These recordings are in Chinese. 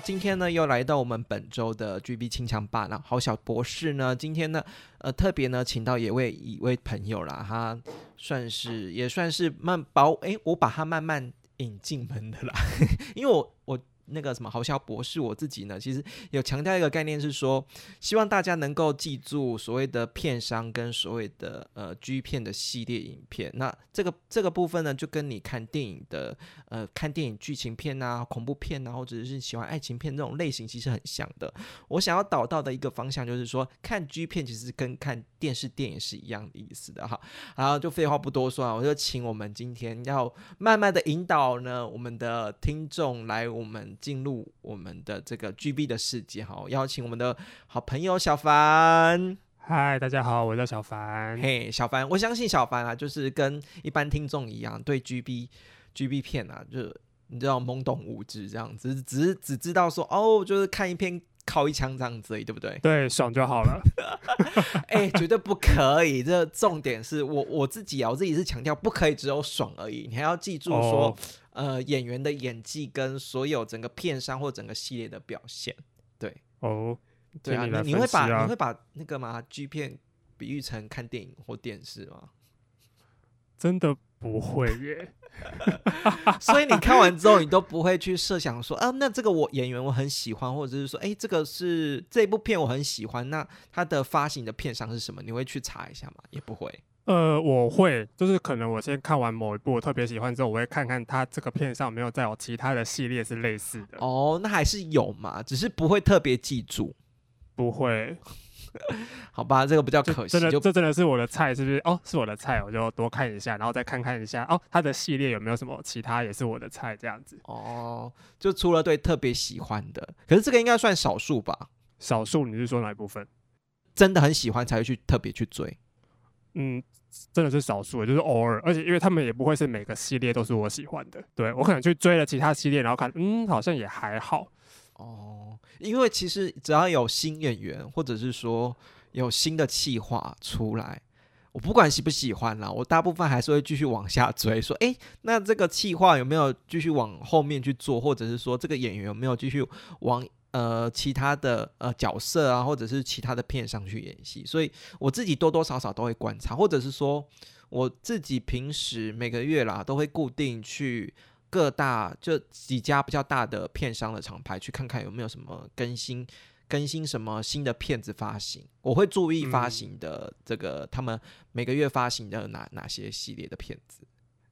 今天呢又来到我们本周的 GB 清枪吧。那好小博士呢，今天呢，呃，特别呢请到一位一位朋友啦，他算是也算是慢把诶，我把他慢慢引进门的啦，因为我我。那个什么豪笑博士，我自己呢，其实有强调一个概念，是说希望大家能够记住所谓的片商跟所谓的呃 G 片的系列影片。那这个这个部分呢，就跟你看电影的呃看电影剧情片啊、恐怖片啊，或者是喜欢爱情片这种类型，其实很像的。我想要导到的一个方向，就是说看 G 片其实跟看电视电影是一样的意思的哈。然后就废话不多说啊，我就请我们今天要慢慢的引导呢，我们的听众来我们。进入我们的这个 GB 的世界哈，邀请我们的好朋友小凡。嗨，大家好，我叫小凡。嘿，小凡，我相信小凡啊，就是跟一般听众一样，对 GB GB 片啊，就你知道懵懂无知这样子，只是只知道说哦，就是看一篇靠一枪这样子而已，对不对？对，爽就好了。哎，绝对不可以。这重点是我我自己啊，我自己是强调不可以只有爽而已，你还要记住说。呃，演员的演技跟所有整个片商或整个系列的表现，对哦，对啊，你你会把你会把那个嘛 G 片比喻成看电影或电视吗？真的不会耶，所以你看完之后，你都不会去设想说啊，那这个我演员我很喜欢，或者是说，哎，这个是这部片我很喜欢，那它的发行的片商是什么？你会去查一下吗？也不会。呃，我会，就是可能我先看完某一部我特别喜欢之后，我会看看它这个片上没有再有其他的系列是类似的。哦，那还是有嘛，只是不会特别记住。不会，好吧，这个比较可惜。真的，这真的是我的菜，是不是？哦，是我的菜，我就多看一下，然后再看看一下哦，它的系列有没有什么其他也是我的菜这样子。哦，就除了对特别喜欢的，可是这个应该算少数吧？少数，你是说哪一部分？真的很喜欢才会去特别去追。嗯。真的是少数，就是偶尔，而且因为他们也不会是每个系列都是我喜欢的，对我可能去追了其他系列，然后看，嗯，好像也还好哦。因为其实只要有新演员，或者是说有新的企划出来，我不管喜不喜欢啦，我大部分还是会继续往下追，说，哎，那这个企划有没有继续往后面去做，或者是说这个演员有没有继续往。呃，其他的呃角色啊，或者是其他的片上去演戏，所以我自己多多少少都会观察，或者是说我自己平时每个月啦都会固定去各大就几家比较大的片商的厂牌去看看有没有什么更新，更新什么新的片子发行，我会注意发行的这个他们每个月发行的哪哪些系列的片子。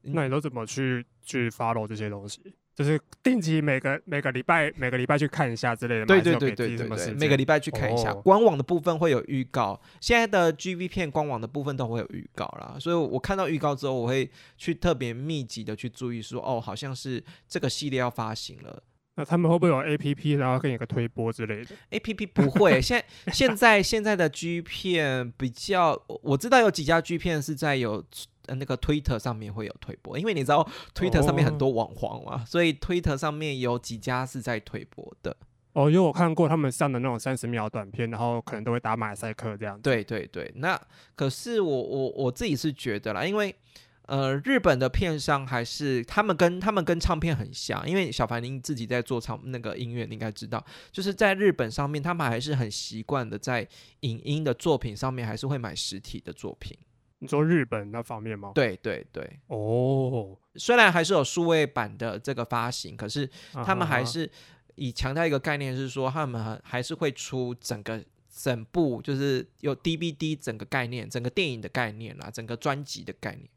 那你都怎么去去 follow 这些东西？就是定期每个每个礼拜每个礼拜去看一下之类的，对对对对对对，每个礼拜去看一下。官网的部分会有预告，现在的 G V 片官网的部分都会有预告啦，所以我看到预告之后，我会去特别密集的去注意说，哦，好像是这个系列要发行了。那他们会不会有 A P P，然后给你个推播之类的？A P P 不会，现现在现在的 G 片比较，我知道有几家 G 片是在有。呃，那个 Twitter 上面会有推播，因为你知道 Twitter 上面很多网黄嘛，所以 Twitter 上面有几家是在推播的。哦，因为我看过他们上的那种三十秒短片，然后可能都会打马赛克这样。对对对，那可是我我我自己是觉得啦，因为呃，日本的片商还是他们跟他们跟唱片很像，因为小凡您自己在做唱那个音乐，你应该知道，就是在日本上面，他们还是很习惯的在影音的作品上面，还是会买实体的作品。你说日本那方面吗？对对对，哦，虽然还是有数位版的这个发行，可是他们还是以强调一个概念，是说他们还是会出整个整部，就是有 DVD 整个概念，整个电影的概念啦，整个专辑的概念，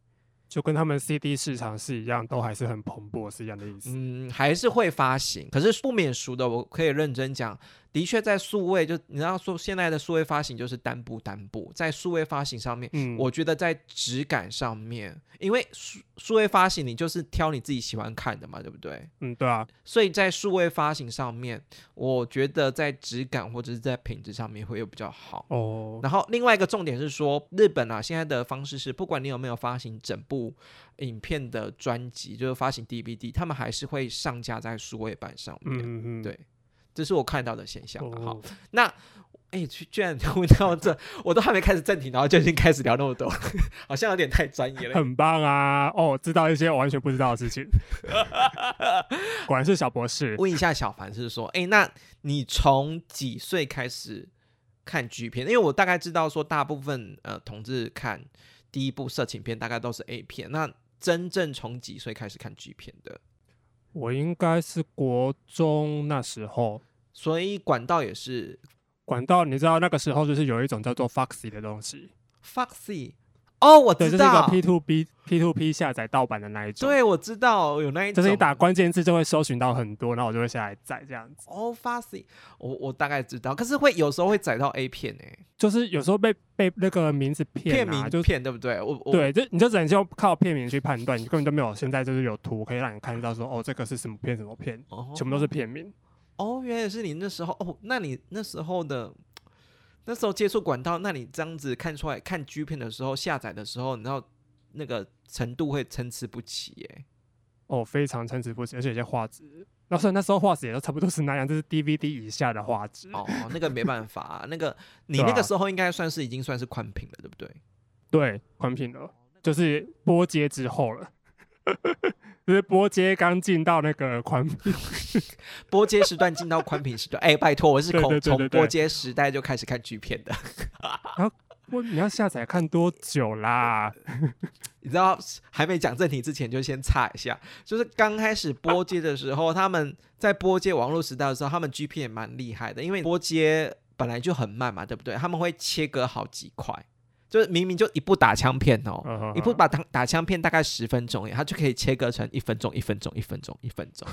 就跟他们 CD 市场是一样，都还是很蓬勃，是一样的意思。嗯，还是会发行，可是不免俗的，我可以认真讲，的确在数位就你知道说现在的数位发行就是单部单部，在数位发行上面，嗯，我觉得在质感上面，因为数数位发行你就是挑你自己喜欢看的嘛，对不对？嗯，对啊，所以在数位发行上面，我觉得在质感或者是在品质上面会有比较好。哦，然后另外一个重点是说，日本啊现在的方式是，不管你有没有发行整部影片的专辑，就是发行 DVD，他们还是会上架在数位版上面。嗯嗯嗯，对这是我看到的现象啊。好哦，，那哎，居居然问到这，我都还没开始正题，然后就已经开始聊那么多，好像有点太专业了。很棒啊！哦，知道一些我完全不知道的事情，果然是小博士。问一下小凡是说，哎，那你从几岁开始看 G 片？因为我大概知道说，大部分呃同志看第一部色情片大概都是 A 片，那真正从几岁开始看 G 片的？我应该是国中那时候，所以管道也是管道，你知道那个时候就是有一种叫做 Foxy 的东西，Foxy。哦，我对，就是一个知道，P to B P to P 下载盗版的那一种。，对，我知道有那一种，就是你打关键字就会搜寻到很多，然后我就会下来载这样子。哦 f a s y 我我大概知道，可是会有时候会载到 A 片诶、就是有时候被被那个名字骗片名，就名片对不对？我我对，就你就只能就靠片名去判断，你根本就没有现在就是有图可以让你看到说哦这个是什么片什么片，哦全部都是片名。哦，原来是你那时候哦，那你那时候的那时候接触管道，那你这样子看出来看 G 片的时候下载的时候，你知道那个程度会参差不齐耶。哦，非常参差不齐，而且有些画质，那虽然那时候画质也都差不多是那样，就是 DVD 以下的画质。哦，那个没办法、啊，那个你 那个时候应该算是已经算是宽屏了，对不对？对，宽屏了，就是波接之后了，就是波接刚进到那个宽屏。波接时段进到宽屏时段，哎，拜托，我是从从波接时代就开始看剧片的。然后我你要下载看多久啦？你知道还没讲正题之前，就先插一下，就是刚开始播接的时候，他们在播接网络时代的时候，他们 G 片也蛮厉害的，因为播接本来就很慢嘛，对不对？他们会切割好几块，就是明明就一部打枪片哦，嗯哼一部把打打枪片大概十分钟耶，它就可以切割成一分钟、一分钟、一分钟、一分钟，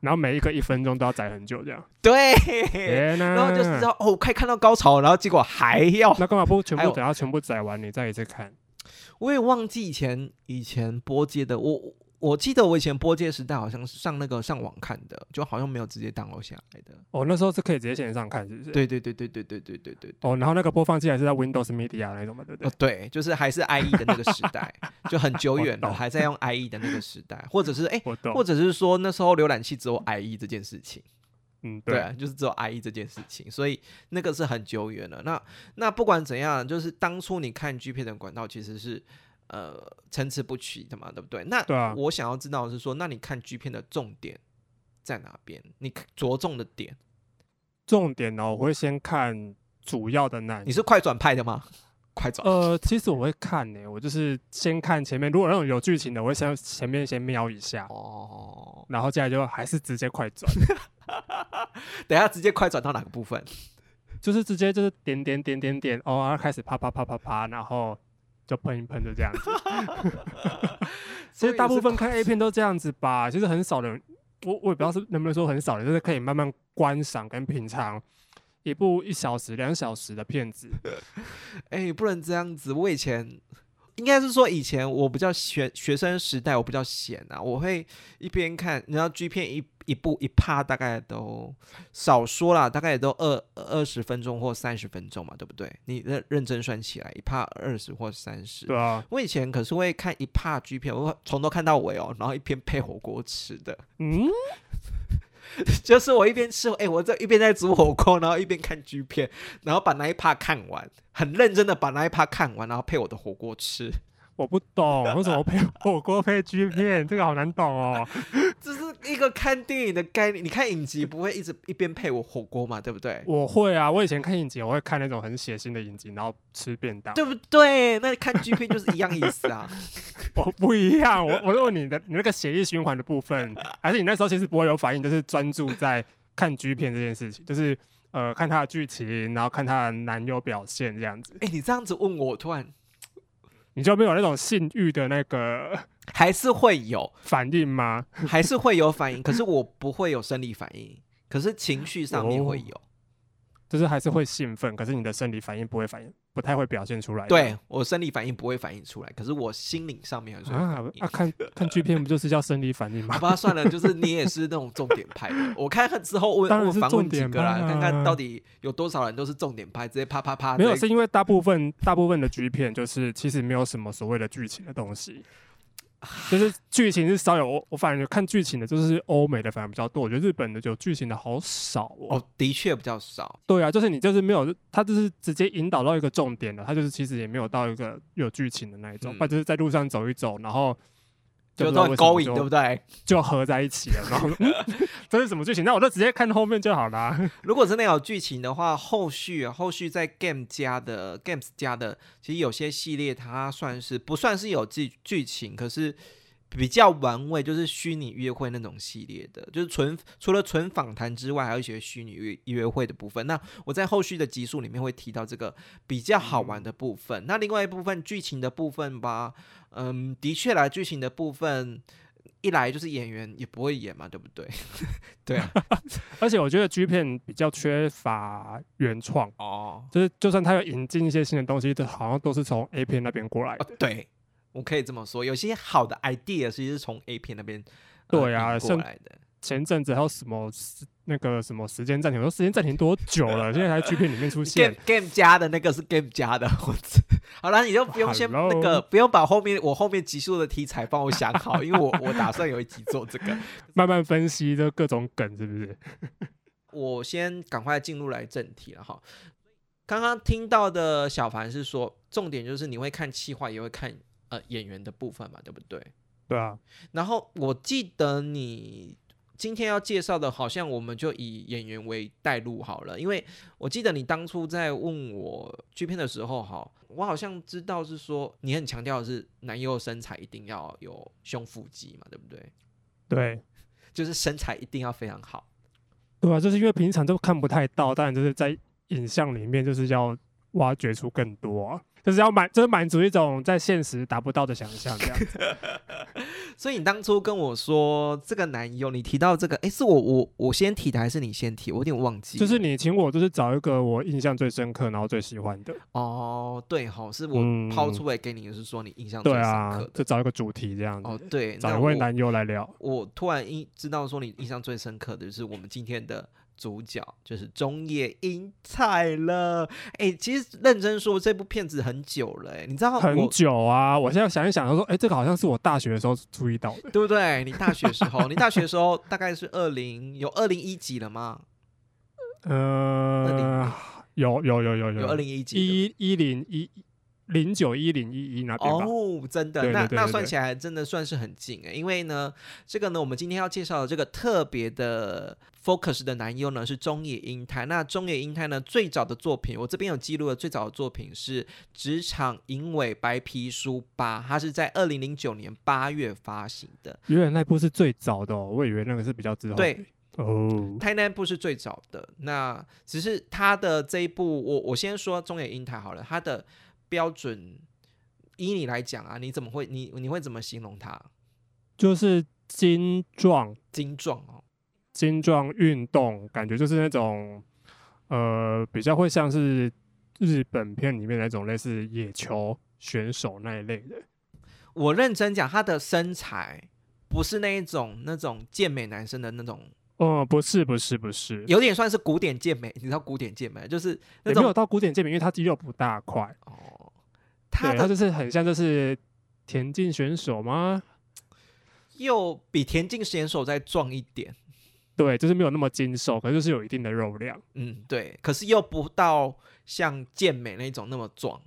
然后每一个一分钟都要载很久，这样。对，然后就知道哦，快看到高潮，然后结果还要那干嘛不全部等它全部载完你再一次看？我也忘记以前以前播接的，我我我记得我以前播接时代好像是上那个上网看的，就好像没有直接 download 下来的。哦，那时候是可以直接线上看，是不是？。对对对对对对对对对。哦，然后那个播放器还是在 Windows Media 那种嘛，对不对？哦，对，就是还是 IE 的那个时代，就很久远了，还在用 IE 的那个时代，或者是哎，我懂。或者是说那时候浏览器只有 IE 这件事情，嗯，对、对啊，就是只有 IE 这件事情，所以那个是很久远了。那那不管怎样，就是当初你看 G 片的管道其实是呃参差不齐的嘛，对不对？那我想要知道的是说，那你看 G 片的重点在哪边？你着重的点，重点呢，我会先看主要的那你是快转派的吗？快转，呃，其实我会看呢、我就是先看前面，如果那种有剧情的，我会先前面先瞄一下，哦，然后接下来就还是直接快转，等一下直接快转到哪个部分？就是直接就是点点点点点，哦，然后开始啪啪啪啪啪，然后就喷一喷就这样子。其实大部分看 A 片都这样子吧，其实很少人，我我也不知道是能不能说很少人，就是可以慢慢观赏跟品尝一部一小时、两小时的片子。哎、不能这样子。我以前应该是说，以前我比较学学生时代，我比较闲啊，我会一边看，你知道 G 片一一部一趴大概都少说啦，大概也都二二十分钟或三十分钟嘛，对不对？你认认真算起来，一趴二十或三十。对啊，我以前可是会看一趴 G 片，我会从头看到尾哦，然后一边配火锅吃的，嗯，就是我一边吃，哎、我这一边在煮火锅，然后一边看 G 片，然后把那一趴看完，很认真的把那一趴看完，然后配我的火锅吃。我不懂为什么配火锅配 G 片，这个好难懂哦。这是一个看电影的概念。你看影集不会一直一边配我火锅嘛，对不对？我会啊，我以前看影集，我会看那种很血腥的影集，然后吃便当。对不对？那看 G 片就是一样意思啊。我不一样，我我问你的，你那个血液循环的部分，还是你那时候其实不会有反应，就是专注在看 G 片这件事情，就是呃看他的剧情，然后看他的男友表现这样子，哎、你这样子问我，我突然你就没有那种性欲的那个 还是会有，反应吗？还是会有反应，可是我不会有生理反应，可是情绪上面会有。就是还是会兴奋，可是你的生理反应不会反应，不太会表现出来。对我生理反应不会反应出来，可是我心灵上面还是会啊。啊，看看剧片不就是叫生理反应吗好？吧，算了，就是你也是那种重点拍的。我看看之后问当然是问访问几重点个啦，看看啊到底有多少人都是重点拍，直接啪啪啪。没有，是因为大部分大部分的剧片就是其实没有什么所谓的剧情的东西，就是剧情是少有。我我反正看剧情的，就是欧美的反而比较多，我觉得日本的有剧情的好少哦。哦，的确比较少。对啊，就是你就是没有，他就是直接引导到一个重点了，他就是其实也没有到一个有剧情的那一种，嗯他、就是在路上走一走，然后就都很勾引，对不对？就合在一起了，然后、嗯、这是什么剧情？那我就直接看后面就好啦。如果真的有剧情的话，后续啊，后续在 Game 加的 Games 加的，其实有些系列它算是不算是有剧剧情，可是比较玩味，就是虚拟约会那种系列的，就是纯除了纯访谈之外，还有一些虚拟约约会的部分。那我在后续的集数里面会提到这个比较好玩的部分。那另外一部分剧情的部分吧，嗯，的确啦，剧情的部分。一来就是演员也不会演嘛，对不对？对啊，而且我觉得 G 片比较缺乏原创，哦，就是就算他有引进一些新的东西，都好像都是从 A 片那边过来的。哦，对，我可以这么说，有些好的 idea 其实是从 A 片那边、呃对啊引过来的。前阵子还有什么那个什么时间暂停，我说时间暂停多久了？现在还在 G 片里面出现 Game。Game 加的那个是 Game 加的，我知好了，你就不用先 那个，不用把后面我后面集数的题材帮我想好，因为我我打算有一集做这个。慢慢分析这各种梗，是不是？我先赶快进入来正题了哈。刚刚听到的小凡是说，重点就是你会看气话，也会看呃演员的部分嘛，对不对？对啊，然后我记得你今天要介绍的，好像我们就以演员为带路好了，因为我记得你当初在问我剧片的时候，哈，我好像知道是说你很强调的是男优身材一定要有胸腹肌嘛，对不对？对就是身材一定要非常好。对啊，就是因为平常都看不太到，当然就是在影像里面就是要挖掘出更多、啊，就是要满，就是满足一种在现实达不到的想象，这样子。所以你当初跟我说这个男友，你提到这个，诶，是我我我先提的还是你先提？我有点忘记。就是你请我，就是找一个我印象最深刻，然后最喜欢的。哦，对哈，是我嗯抛出来给你，是说你印象最深对啊刻，的。就找一个主题这样子，哦，对，找一位男友来聊。我突然一知道说你印象最深刻的就是我们今天的主角就是中野英彩了。哎、其实认真说，这部片子很久了、哎，你知道很久啊！我现在想一想，说，哎、这个好像是我大学的时候注意到的。对不对？你大学时候，你大学时候大概是二零有二零一几了吗？呃，有有有有有二零一几的一一零一零九一零一一那边吧。哦，真的，对那那算起来真的算是很近诶，因为呢，这个呢，我们今天要介绍的这个特别的 focus 的男优呢是中野英太。那中野英太呢最早的作品，我这边有记录的最早的作品是《职场银尾白皮书八》，它是在二零零九年八月发行的。原来那部是最早的、哦，我以为那个是比较之后。对哦，台南部是最早的，那只是他的这一部，我我先说中野英太好了，他的标准依你来讲啊，你怎么会你你会怎么形容他？就是精壮精壮哦。精壮运动，感觉就是那种呃比较会像是日本片里面那种类似野球选手那一类的。我认真讲，他的身材不是那一种那种健美男生的那种，哦、不是不是不是，有点算是古典健美。你知道古典健美就是那种没有到古典健美，因为他肌肉不大块。哦，他对，他就是很像就是田径选手吗？又比田径选手再壮一点，对，就是没有那么精瘦，可是就是有一定的肉量。嗯，对，可是又不到像健美那种那么壮。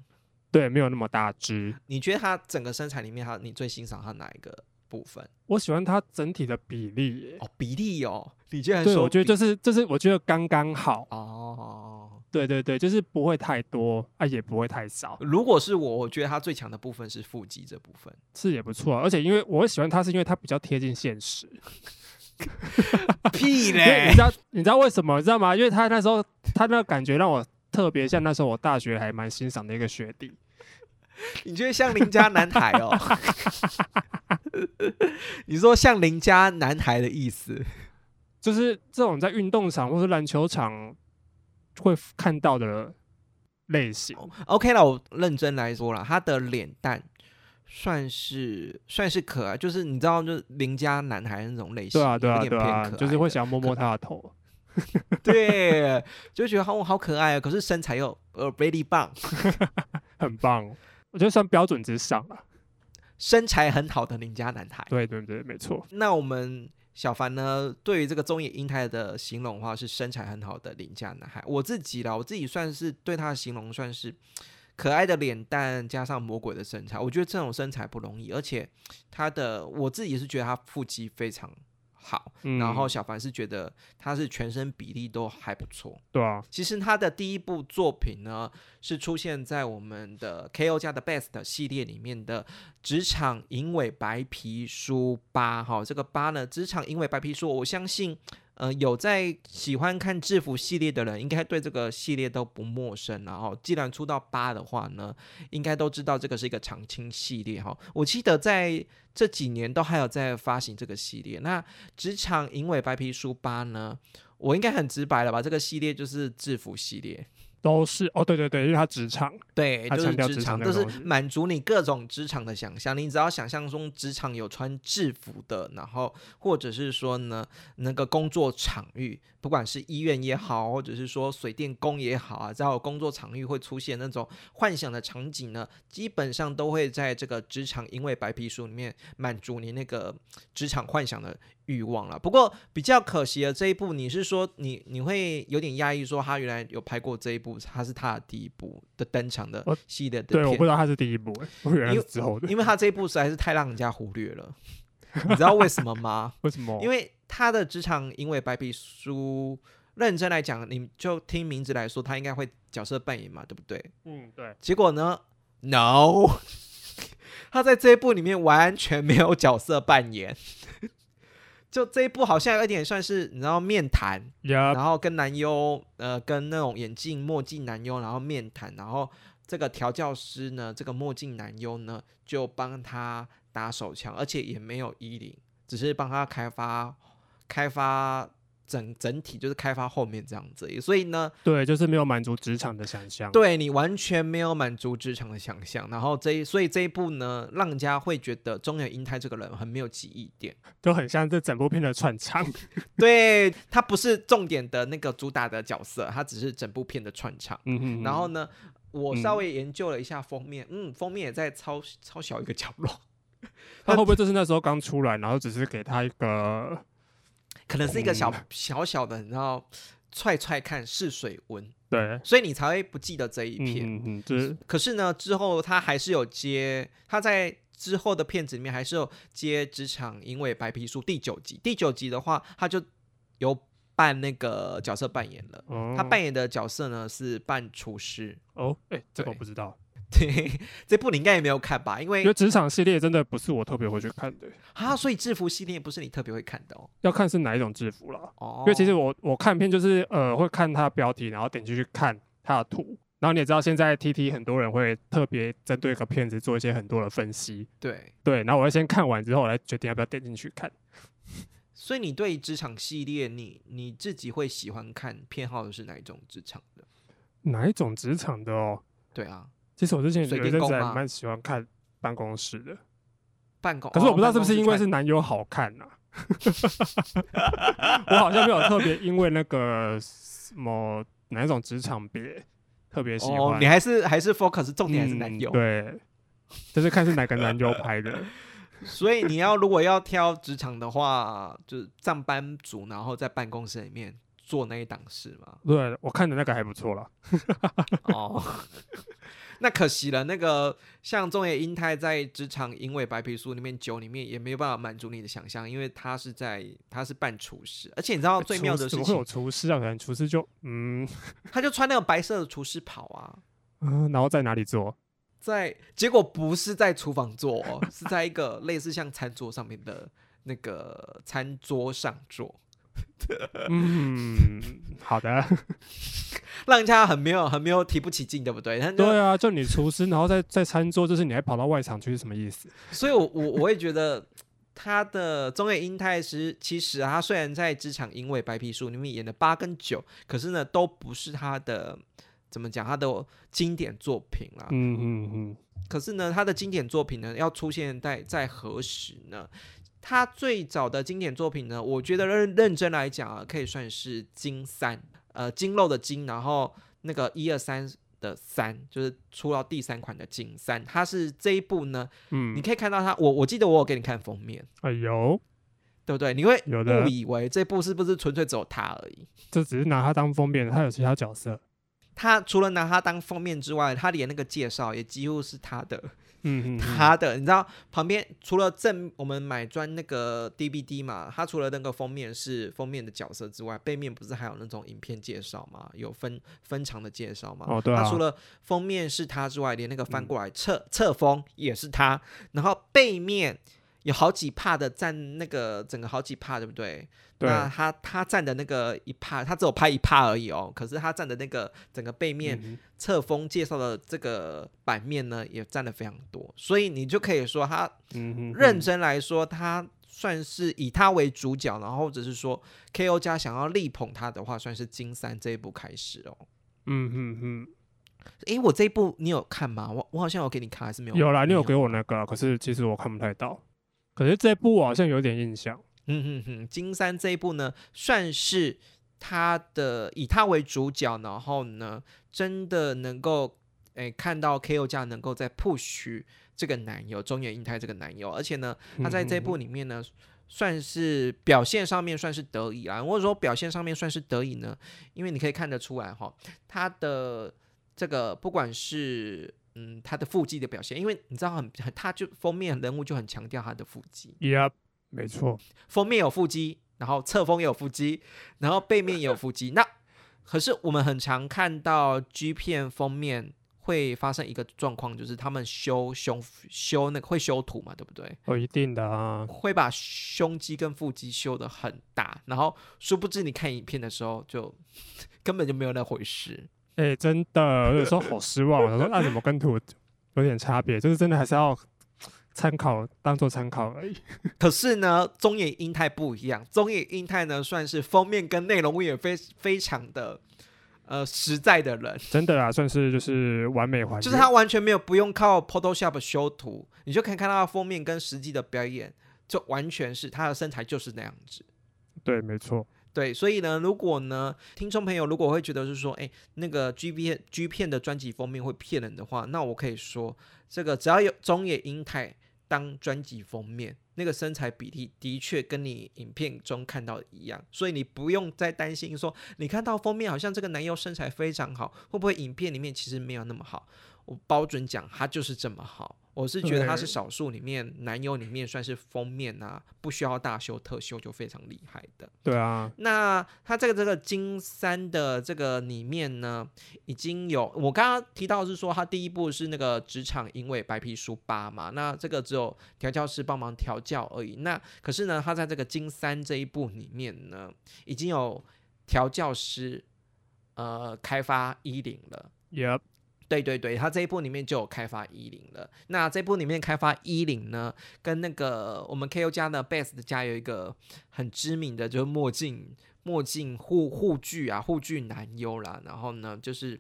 对，没有那么大只。你觉得他整个身材里面，他你最欣赏他哪一个部分？我喜欢它整体的比例。哦，比例哦，你居然对，说我觉得就是就是，我觉得刚刚好。哦。对对对，就是不会太多啊，也不会太少，如果是我，我觉得他最强的部分是腹肌这部分。是也不错啊。而且因为我会喜欢它，是因为它比较贴近现实。屁嘞你知道你知道为什么？你知道吗？因为他那时候他那个感觉让我特别像那时候我大学还蛮欣赏的一个学弟。你觉得像邻家男孩哦？你说像邻家男孩的意思？就是这种在运动场或者篮球场会看到的类型。OK 了，我认真来说了，他的脸蛋算是算是可爱，就是你知道，就是邻家男孩那种类型，对啊，对啊，对啊，就是会想要摸摸他的头。对，就觉得好好可爱啊，可是身材又呃 really 棒，很棒，我觉得算标准之上了。身材很好的邻家男孩。对对对，没错。那我们小凡呢，对于这个中野英太的形容的话是身材很好的邻家男孩。我自己啦，我自己算是对他的形容算是可爱的脸蛋加上魔鬼的身材。我觉得这种身材不容易，而且他的我自己是觉得他腹肌非常好，嗯，然后小凡是觉得他是全身比例都还不错。对啊，其实他的第一部作品呢，是出现在我们的 KO 家的 Best 系列里面的《职场银尾白皮书八》哈，这个八呢，职场银尾白皮书，我相信。呃，有在喜欢看制服系列的人，应该对这个系列都不陌生。然后，既然出到八的话呢，应该都知道这个是一个常青系列哈。我记得在这几年都还有在发行这个系列。那职场银尾白皮书八呢，我应该很直白了吧？这个系列就是制服系列，都是哦，对对对，因为他职场，对，就是他强调职职场，就是满足你各种职场的想象。你只要想象中职场有穿制服的，然后或者是说呢，那个工作场域，不管是医院也好，或者是说水电工也好啊，只要有工作场域会出现那种幻想的场景呢，基本上都会在这个职场因为白皮书里面满足你那个职场幻想的欲望了。不过比较可惜的这一部，你是说你你会有点压抑，说他原来有拍过这一部，他是他的第一部的登场的我系列的对，我不知道他是第一部，欸我原来因为是之后的。因为他这一部实在是太让人家忽略了。你知道为什么吗？为什么？因为他的职场因为白皮书，认真来讲，你就听名字来说，他应该会角色扮演嘛，对不对？嗯，对，结果呢，no，他在这一部里面完全没有角色扮演。就这一部好像有点算是你知道面谈，呀，然后跟男优呃跟那种眼镜墨镜男优，然后面谈，然后这个调教师呢，这个墨镜男优呢就帮他打手枪，而且也没有衣领，只是帮他开发开发整整体就是开发后面这样子，所以呢，对，就是没有满足职场的想象。对你完全没有满足职场的想象，然后这一所以这一部呢，让人家会觉得中原英太这个人很没有记忆点。就很像这整部片的串场。对他不是重点的那个主打的角色，他只是整部片的串场。嗯哼，然后呢，我嗯稍微研究了一下封面，嗯，封面也在超超小一个角落，他会不会就是那时候刚出来，然后只是给他一个可能是一个小、嗯小小的，你知道，踹踹看试水温，对，所以你才会不记得这一片。嗯嗯是可是呢，之后他还是有接，他在之后的片子里面还是有接《职场因为白皮书》第九集。第九集的话，他就有扮那个角色扮演了。哦，他扮演的角色呢是扮厨师。哦，哎，这个我不知道，对，这部你应该也没有看吧？因为因为职场系列真的不是我特别会去看的，啊，所以制服系列不是你特别会看的哦。要看是哪一种制服了。哦，因为其实我我看片就是呃会看它的标题，然后点进去看它的图，然后你也知道现在 T T 很多人会特别针对一个片子做一些很多的分析，对，对，然后我会先看完之后来决定要不要点进去看。所以你对职场系列，你你自己会喜欢看偏好的是哪一种职场的？哪一种职场的哦？对啊，其实我之前水有一阵子电工吗还蛮喜欢看办公室的，办公，可是我不知道哦是不是因为是男优好看呐、我好像没有特别因为那个什么哪一种职场别特别喜欢，，你还是还是 focus 重点还是男优、嗯对，就是看是哪个男优拍的。所以你要如果要挑职场的话，就是上班族，然后在办公室里面做那一档事嘛。对我看的那个还不错了。哦，那可惜了，那个像中野英太在职场因为白皮书里面酒里面也没有办法满足你的想象，因为他是在他是扮厨师，而且你知道最妙的事厨师怎么会有，厨师啊？可能厨师就嗯 他就穿那个白色的厨师袍啊。嗯，然后在哪里做？在结果不是在厨房做、哦，是在一个类似像餐桌上面的那个餐桌上做，嗯，好的，让人家很没有很没有提不起劲，对不对？对啊，就你厨师，然后在在餐桌，就是你还跑到外场去是什么意思？所以我，我我会觉得他的中野英太师其实啊，他虽然在《职场因为白皮书》里面演的八跟九，可是呢，都不是他的怎么讲他的经典作品啦。嗯嗯嗯，可是呢，他的经典作品呢，要出现在在何时呢？他最早的经典作品呢，我觉得认认真来讲啊，可以算是金三，呃，金肉的金，然后那个一二三的三，就是出到第三款的金三，它是这一部呢，嗯你，可以看到它，我我记得我有给你看封面，哎呦，对不对？你会误以为这部是不是纯粹只有他而已？这只是拿它当封面，它有其他角色。他除了拿他当封面之外，他连那个介绍也几乎是他的。嗯他的，你知道旁边除了正我们买专那个 DVD 嘛，它除了那个封面是封面的角色之外，背面不是还有那种影片介绍吗，有分分长的介绍吗。哦对啊它除了封面是他之外，连那个翻过来侧侧封也是他，然后背面有好几帕的占那个整个好几帕，对不对？对那他他占的那个一帕，他只有拍一帕而已哦。可是他占的那个整个背面嗯侧封介绍的这个版面呢，也占的非常多，所以你就可以说他认真来说，他算是以他为主角，然后或者是说 K.O. 家想要力捧他的话，算是金三这一部开始哦。嗯嗯嗯，诶，我这一部你有看吗？我我好像有给你看，还是没有？有啦，你有给我那个，可是其实我看不太到。可是这部我好像有点印象。嗯哼哼，金三这一部呢，算是他的以他为主角，然后呢，真的能够诶看到 K.O. 家能够在 push 这个男友中野英太这个男友，而且呢，他在这部里面呢，算是表现上面算是得意啊。或者说表现上面算是得意呢，因为你可以看得出来哈，他的这个不管是嗯他的腹肌的表现，因为你知道很很，他就封面人物就很强调他的腹肌，Yep，没错。封面有腹肌，然后侧封也有腹肌，然后背面也有腹肌。那可是我们很常看到 G 片封面会发生一个状况，就是他们修胸修那个会修图嘛，对不对？哦，一定的啊。会把胸肌跟腹肌修得很大，然后殊不知你看影片的时候就 根本就没有那回事。哎、真的，有时候好失望。我说那怎么跟图有点差别？就是真的还是要参考，当做参考而已。可是呢，中野英太不一样，中野英太呢算是封面跟内容也非非常的呃实在的人。真的啊，算是就是完美还原。就是他完全没有不用靠 Photoshop 修图，你就可以看到他封面跟实际的表演，就完全是他的身材就是那样子。对，没错。对，所以呢，如果呢，听众朋友如果会觉得是说，哎，那个 G 片 G 片的专辑封面会骗人的话，那我可以说，这个只要有中野英太当专辑封面，那个身材比例的确跟你影片中看到的一样，所以你不用再担心说，你看到封面好像这个男优身材非常好，会不会影片里面其实没有那么好？我包准讲，他就是这么好。我是觉得他是少数里面男优里面算是封面啊，不需要大修特修就非常厉害的。对啊，那他这个这个金三的这个里面呢，已经有我刚刚提到是说，他第一部是那个职场因为白皮书八嘛，那这个只有调教师帮忙调教而已。那可是呢，他在这个金三这一部里面呢，已经有调教师呃开发衣领了。Yep，对对对，他这一部里面就有开发一零了。那这部里面开发一零呢，跟那个我们 KO 家的 Best 家有一个很知名的，就是墨镜墨镜护护具啊，护具男优啦。然后呢，就是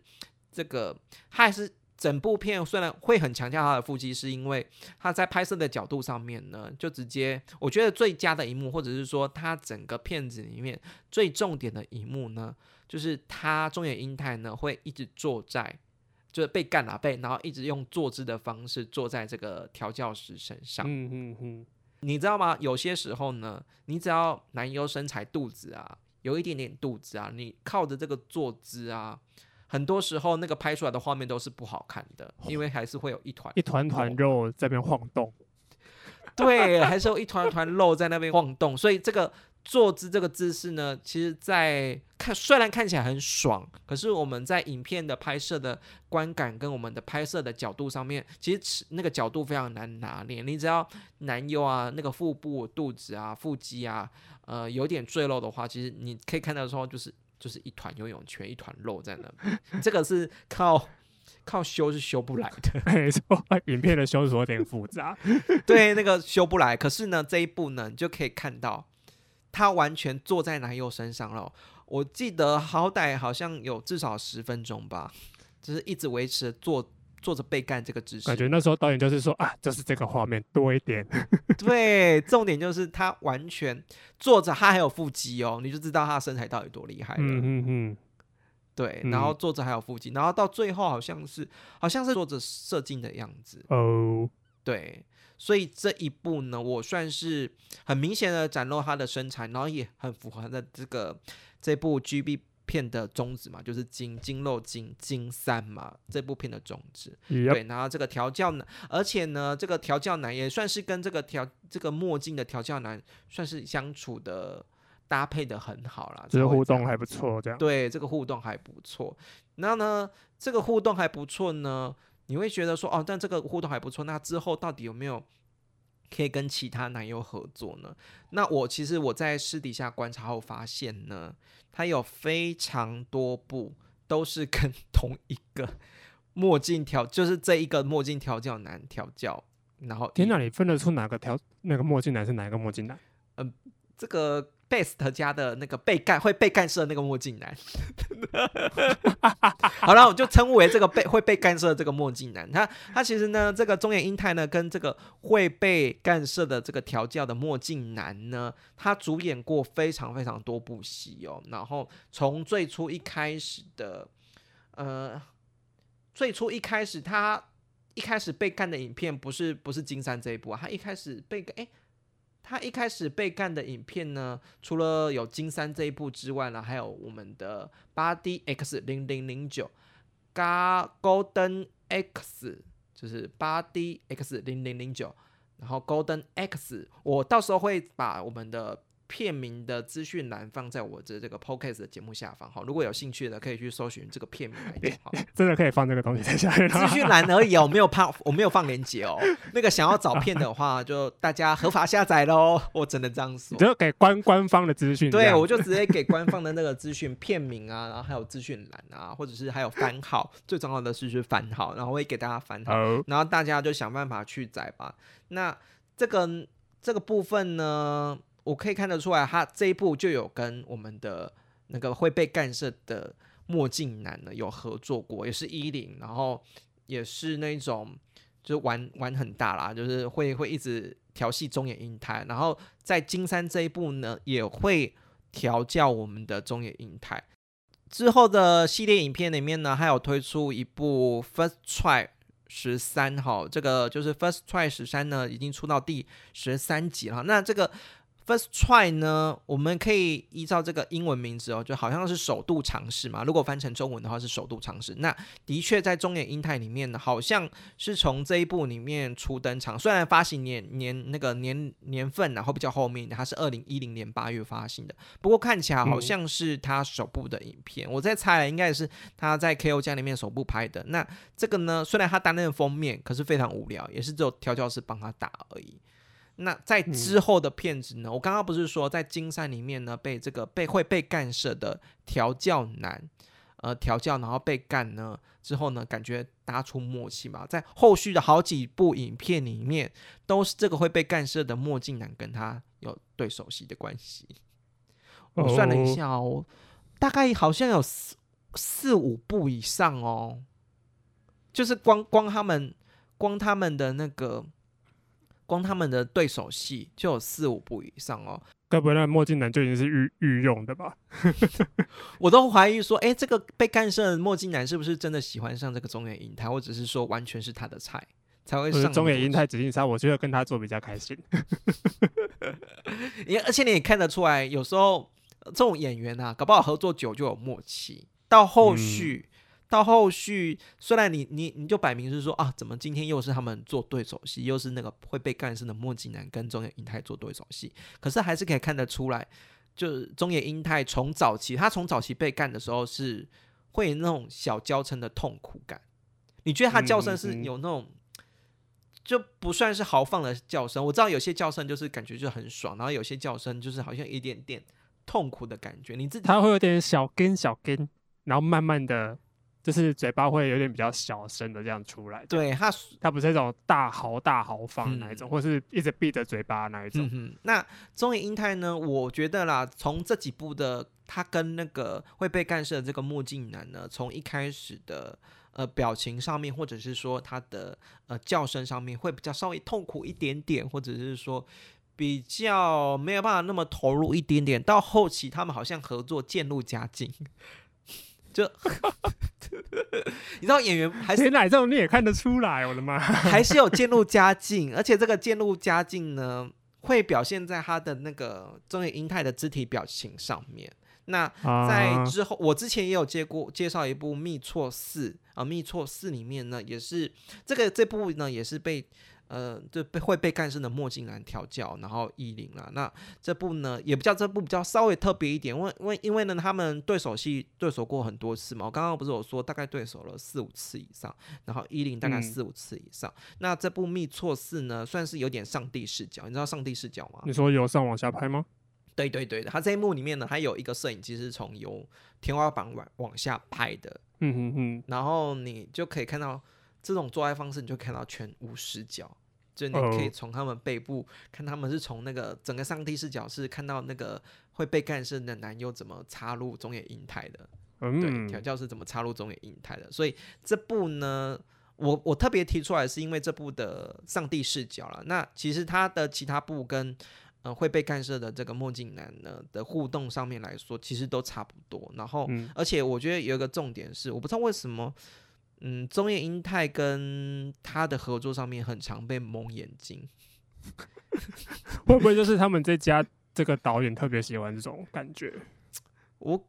这个他还是整部片虽然会很强调他的腹肌，是因为他在拍摄的角度上面呢，就直接我觉得最佳的一幕，或者是说他整个片子里面最重点的一幕呢，就是他中野英太呢会一直坐在。就是被干了被，然后一直用坐姿的方式坐在这个调教师身上。嗯嗯嗯，你知道吗？有些时候呢，你只要男优身材肚子啊，有一点点肚子啊，你靠着这个坐姿啊，很多时候那个拍出来的画面都是不好看的，因为还是会有一团一团团肉在那边晃动。对，还是有一团团肉在那边晃动，所以这个坐姿这个姿势呢，其实在看虽然看起来很爽，可是我们在影片的拍摄的观感跟我们的拍摄的角度上面，其实那个角度非常难拿捏。你只要男优啊，那个腹部、肚子啊、腹肌啊，呃，有点赘肉的话，其实你可以看到说就是就是一团游泳圈，一团肉在那边。这个是靠靠修是修不来的。没错，影片的修是有点复杂。对，那个修不来。可是呢，这一部呢，你就可以看到他完全坐在男友身上了。我记得好歹好像有至少十分钟吧，就是一直维持坐坐着被干这个姿势。感觉那时候导演就是说啊，就是这个画面多一点。对，重点就是他完全坐着，他还有腹肌哦，你就知道他身材到底多厉害了。嗯嗯嗯，对，嗯然后坐着还有腹肌，然后到最后好像是好像是坐着射精的样子。哦，对，所以这一部呢，我算是很明显的展露他的身材，然后也很符合他的这个这部 GB 片的宗旨嘛，就是精精肉精精三嘛，这部片的宗旨。也对，然后这个调教男，而且呢，这个调教男也算是跟这个调这个墨镜的调教男算是相处的搭配的很好啦，就是才会这个互动还不错，这样。对，这个互动还不错。然后呢，这个互动还不错呢，你会觉得说，哦，但这个互动还不错，那之后到底有没有可以跟其他男优合作呢？那我其实我在私底下观察后发现呢，他有非常多部都是跟 同一个墨镜调，就是这一个墨镜调教男调教，然后天哪，你分得出哪个调那个墨镜男是哪一个墨镜男？嗯这个 Best 家的那个被干会被干涉那个墨镜男，好了，我就称为这个被会被干涉的这个墨镜男。他他其实呢，这个中野英太呢，跟这个会被干涉的这个调教的墨镜男呢，他主演过非常非常多部戏哦。然后从最初一开始的，呃，最初一开始他一开始被干的影片不是不是金山这一部啊，他一开始被干哎。他一开始被干的影片呢，除了有金山这一部之外呢，还有我们的八 D X 零零零九加 Golden X，就是八 D X 零零零九，然后 Golden X，我到时候会把我们的片名的资讯栏放在我的这个 Podcast 的节目下方哈，如果有兴趣的可以去搜寻这个片名来听哈。真的可以放这个东西在下面吗资讯栏而已哦，我没有放，我没有放链接哦。那个想要找片的话，就大家合法下载喽，我只能这样说你。就给官官方的资讯这对，我就直接给官方的那个资讯片名啊，然后还有资讯栏啊，或者是还有番号，最重要的是是番号，然后我会给大家番号，哦，然后大家就想办法去载吧。那这个这个部分呢，我可以看得出来，他这一部就有跟我们的那个会被干涉的墨镜男呢有合作过，也是一零，然后也是那种就是玩玩很大啦，就是会会一直调戏中野英太，然后在金山这一部呢也会调教我们的中野英太。之后的系列影片里面呢，还有推出一部 First Try 十三哈，这个就是 First Try 十三呢，已经出到第十三集了。那这个 First Try 呢，我们可以依照这个英文名字哦，就好像是首度尝试嘛。如果翻成中文的话是首度尝试。那的确在中野英太里面呢，好像是从这一部里面初登场。虽然发行年年那个年年份然后比较后面，它是二零一零年八月发行的，不过看起来好像是他首部的影片。我在猜，应该也是他在 KO 家里面首部拍的。那这个呢，虽然他担任封面，可是非常无聊，也是只有调教师帮他打而已。那在之后的片子呢？我刚刚不是说在金山里面呢，被这个被会被干涉的调教男，呃，调教然后被干呢之后呢，感觉搭出默契嘛。在后续的好几部影片里面，都是这个会被干涉的墨镜男跟他有对手戏的关系。我算了一下哦，大概好像有四四五部以上哦，就是光光他们光他们的那个。光他们的对手戏就有四五部以上哦，该不会那墨镜男就已经是御御用的吧？我都怀疑说，哎，这个被干涉的墨镜男是不是真的喜欢上这个中野英太，或者是说完全是他的菜才会上中野英英太指定杀，我觉得跟他做比较开心。也而且你也看得出来，有时候呃这种演员啊，搞不好合作久就有默契，到后续。到后续，虽然你你你就摆明是说啊，怎么今天又是他们做对手戏，又是那个会被干事的墨镜男跟中野英太做对手戏，可是还是可以看得出来，就是中野英太从早期他从早期被干的时候是会有那种小娇嗔的痛苦感，你觉得他叫声是有那种？就不算是豪放的叫声，我知道有些叫声就是感觉就很爽，然后有些叫声就是好像一点点痛苦的感觉。你自己他会有点小跟小跟，然后慢慢的就是嘴巴会有点比较小声的这样出来。对他，他不是那种大嚎大嚎放那一种，嗯或是一直闭着嘴巴那一种。嗯，那中野英太呢？我觉得啦，从这几部的他跟那个会被干涉的这个墨镜男呢，从一开始的呃表情上面，或者是说他的呃叫声上面，会比较稍微痛苦一点点，或者是说比较没有办法那么投入一点点。到后期他们好像合作渐入佳境，就 你知道演员还是天哪，这种你也看得出来，我的妈！还是有渐入佳境，而且这个渐入佳境呢，会表现在他的那个中野英太的肢体表情上面。那在啊之后，我之前也有接过介绍一部《密错四》啊，《密错四》里面呢，也是这个这部呢也是被呃就被会被干事的墨镜男调教，然后依领了。那这部呢也不叫这部比较稍微特别一点，因为因为因为呢他们对手戏对手过很多次嘛，我刚刚不是有说大概对手了四五次以上，然后依领大概嗯四五次以上。那这部《密错四》呢算是有点上帝视角，你知道上帝视角吗？你说由上往下拍吗？对对对，它这一幕里面呢，还有一个摄影机是从由天花板往往下拍的，嗯哼哼，然后你就可以看到这种做爱方式，你就看到全无死角，就你可以哦从他们背部看他们是从那个整个上帝视角是看到那个会被干涉的男优怎么插入中野英太的，对，调嗯，教是怎么插入中野英太的，所以这部呢。我我特别提出来，是因为这部的上帝视角了。那其实他的其他部跟呃会被干涉的这个墨镜男呢的互动上面来说，其实都差不多。然后，嗯而且我觉得有一个重点是，我不知道为什么，嗯，中野英太跟他的合作上面很常被蒙眼睛。会不会就是他们这家这个导演特别喜欢这种感觉？我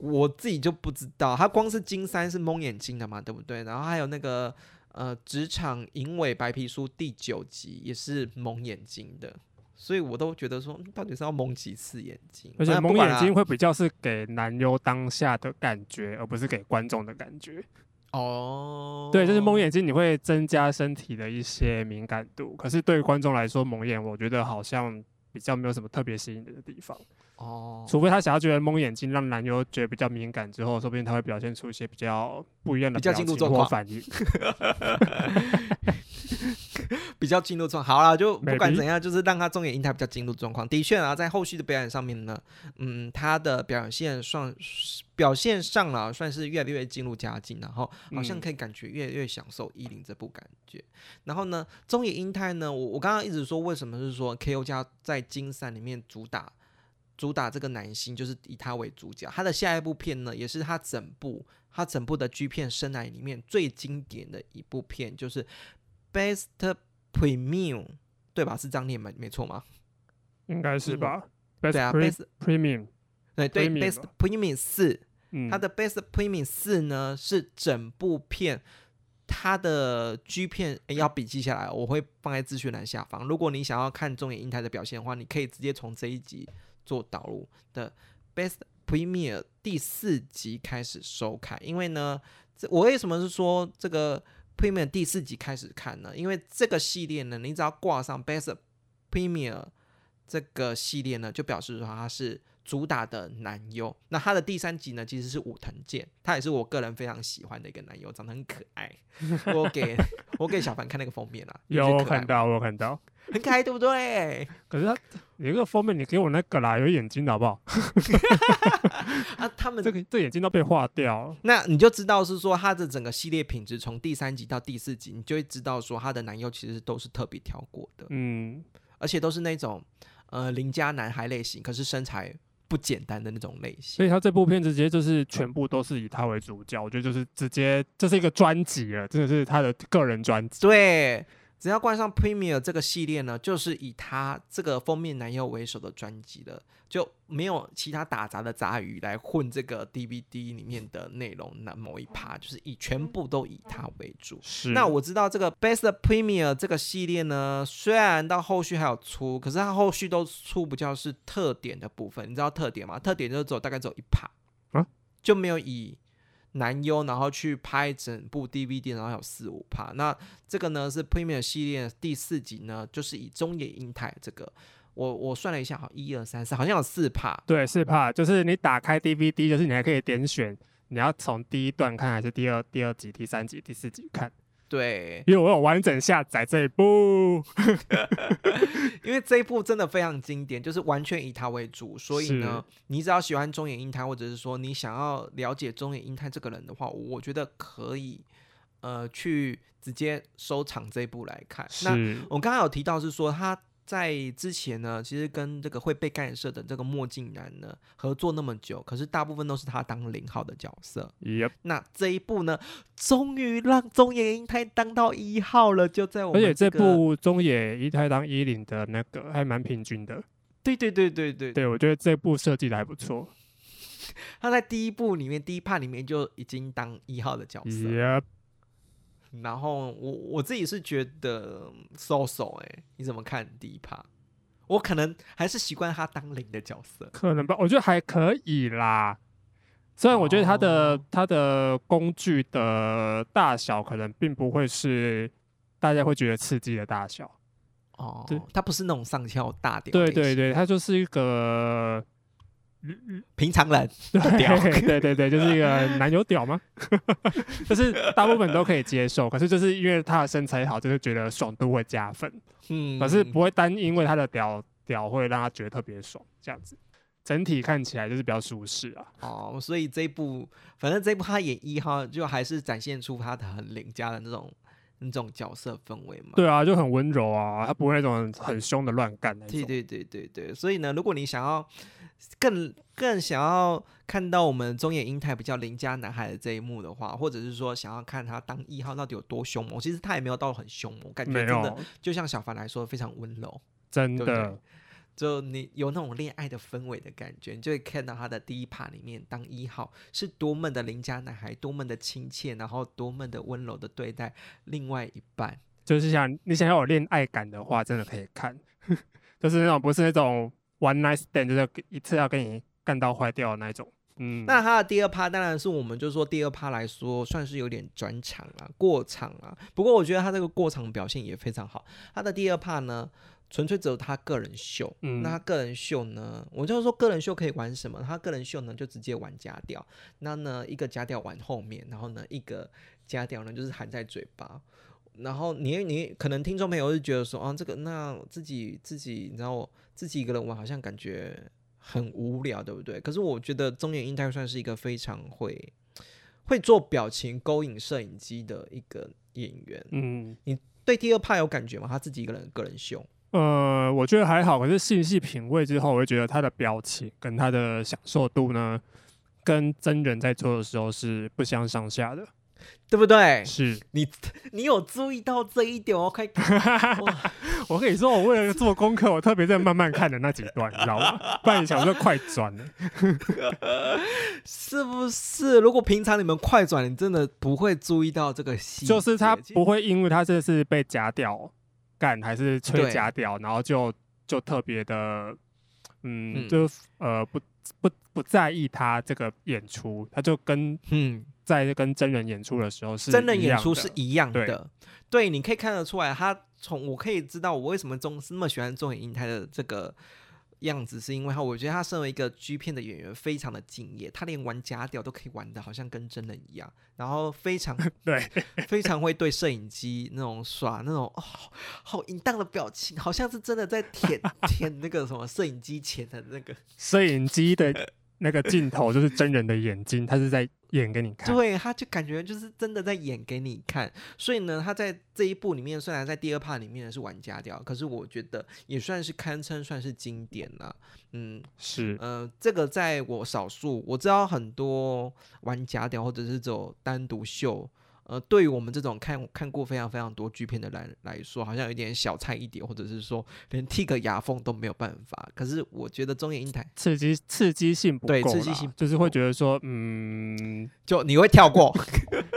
我自己就不知道，他光是金三是蒙眼睛的嘛，对不对？然后还有那个呃职场银尾白皮书第九集也是蒙眼睛的，所以我都觉得说，嗯到底是要蒙几次眼睛？而且蒙眼睛会比较是给男优当下的感觉，而不是给观众的感觉。哦，对，就是蒙眼睛，你会增加身体的一些敏感度。可是对于观众来说，蒙眼我觉得好像比较没有什么特别吸引人的地方。哦，除非他想要觉得蒙眼睛让男优觉得比较敏感之后，说不定他会表现出一些比较不一样的表情或反应。比较进入状况。好了，就不管怎样，就是让他中野英台比较进入状况。的确啊，在后续的表演上面呢，嗯，他的表现算表现上了算是越来越进入佳境，然后好像嗯可以感觉越来越享受伊林这部感觉。然后呢，中野英太呢，我我刚刚一直说为什么是说 KO 家在金三里面主打。主打这个男星就是以他为主角，他的下一部片呢，也是他整部他整部的 G 片生涯里面最经典的一部片，就是 Best Premium，对吧？是这样念没没错吗？应该是吧对？Best 啊 Pre-，Best Premium，对对 Best Premium 四，嗯，它的 Best Premium 四呢是整部片它的 G 片、诶要笔记下来，我会放在资讯栏下方。如果你想要看中野英台的表现的话，你可以直接从这一集做导入的 Best Premier 第四集开始收看，因为呢，这我为什么是说这个 Premier 第四集开始看呢？因为这个系列呢，你只要挂上 Best Premier 这个系列呢，就表示说它是主打的男优。那它的第三集呢，其实是武藤健，他也是我个人非常喜欢的一个男优，长得很可爱。我给 我给小凡看那个封面啦，有看到，我有看到。很可爱，对不对？可是他，你那个封面，你给我那个啦，有眼睛的好不好？啊，他们这个这眼睛都被画掉了。那你就知道是说他的整个系列品质，从第三集到第四集，你就会知道说他的男优其实都是特别挑过的，嗯，而且都是那种呃邻家男孩类型，可是身材不简单的那种类型。所以他这部片直接就是全部都是以他为主角，我觉得就是直接这是一个专辑了，真的是他的个人专辑。对，只要冠上 Premier 这个系列呢，就是以他这个封面男优为首的专辑了，就没有其他打杂的杂鱼来混这个 DVD 里面的内容那某一趴，就是以全部都以他为主。是那我知道这个 Best Premier 这个系列呢，虽然到后续还有出，可是它后续都出不叫是特点的部分。你知道特点吗？特点就只有大概只有一趴啊，就没有以男优然后去拍整部 DVD，然后有四五趴。那这个呢是 Premier 系列第四集呢，就是以中野英太这个，我我算了一下，好一二三四，好像有四帕。对四帕，就是你打开 DVD，就是你还可以点选你要从第一段看还是第二第二集、第三集、第四集看？对，因为我有完整下载这一部，因为这一部真的非常经典，就是完全以它为主，所以呢，你只要喜欢中野英太，或者是说你想要了解中野英太这个人的话，我觉得可以，呃，去直接收藏这一部来看。那我刚刚有提到是说他。在之前呢，其实跟这个会被干涉的这个墨镜男呢合作那么久，可是大部分都是他当零号的角色。那这一部呢，终于让中野英太当到一号了，就在我们。而且这部中野一太当一零的那个还蛮平均的。对对对对对，对我觉得这部设计的还不错。他在第一部里面第一 part 里面就已经当一号的角色。然后我我自己是觉得 so so 哎，你怎么看第一趴？我可能还是习惯他当零的角色，可能吧？我觉得还可以啦。虽然我觉得他的他的工具的大小可能并不会是大家会觉得刺激的大小哦，对，他不是那种上翘大点，对对对，他就是一个。平常人，对 对对对，就是一个 男友屌吗？就是大部分都可以接受，可是就是因为他的身材好，就是觉得爽度会加分。嗯，可是不会单因为他的屌屌会让他觉得特别爽，这样子，整体看起来就是比较舒适啊。哦，所以这一部，反正这一部他演一号，就还是展现出他的很邻家的那种那种角色氛围嘛。对啊，就很温柔啊，他不会那种很凶的乱干那种。对对对对对，所以呢，如果你想要。更更想要看到我们中野英太比较邻家男孩的这一幕的话，或者是说想要看他当一号到底有多凶猛，其实他也没有到很凶猛，感觉真的就像小凡来说非常温柔，真的，就你有那种恋爱的氛围的感觉，你就会看到他的第一趴里面当一号是多么的邻家男孩，多么的亲切，然后多么的温柔的对待另外一半，就是想你想要有恋爱感的话，真的可以看，就是那种不是那种。One night stand 就是一次要跟你干到坏掉的那种，嗯。那他的第二趴当然是我们就说第二趴来说，算是有点转场啊，过场啊。不过我觉得他这个过场表现也非常好。他的第二趴呢，纯粹只有他个人秀。嗯。那他个人秀呢，我就是说个人秀可以玩什么？他个人秀呢，就直接玩加调。那呢，一个加调玩后面，然后呢，一个加调呢，就是含在嘴巴。然后你你可能听众朋友就觉得说，啊，这个那自己自己，你知道。自己一个人玩好像感觉很无聊，对不对？可是我觉得中野英太算是一个非常会会做表情勾引摄影机的一个演员。嗯，你对第二派有感觉吗？他自己一个人个人秀？呃，我觉得还好。可是细细品味之后，我会觉得他的表情跟他的享受度呢，跟真人在做的时候是不相上下的。对不对？是你，你有注意到这一点？我可以，我跟你说，我为了做功课，我特别在慢慢看的那几段，你知道吗？不然想说快转了，是不是？如果平常你们快转，你真的不会注意到这个细就是他不会因为他这是被夹掉干，还是吹夹掉，然后就就特别的，嗯，就呃不不不在意他这个演出，他就跟嗯。在跟真人演出的时候是真人演出是一样的，对，你可以看得出来，他从我可以知道我为什么中那么喜欢中野英台的这个样子，是因为他我觉得他身为一个 G 片的演员非常的敬业，他连玩假屌都可以玩的好像跟真人一样，然后非常 对，非常会对摄影机那种耍那种哦好淫荡的表情，好像是真的在舔 舔那个什么摄影机前的那个摄影机的那个镜头，就是真人的眼睛，他是在。演给你看，对，他就感觉就是真的在演给你看，所以呢，他在这一部里面，虽然在第二 part 里面是玩家调，可是我觉得也算是堪称算是经典了，嗯，是，呃，这个在我少数我知道很多玩家调或者是走单独秀。呃，对于我们这种看看过非常非常多剧片的人来说，好像有点小菜一碟，或者是说连剃个牙缝都没有办法。可是我觉得中野英台刺激刺激性不够，刺激性就是会觉得说，嗯，就你会跳过。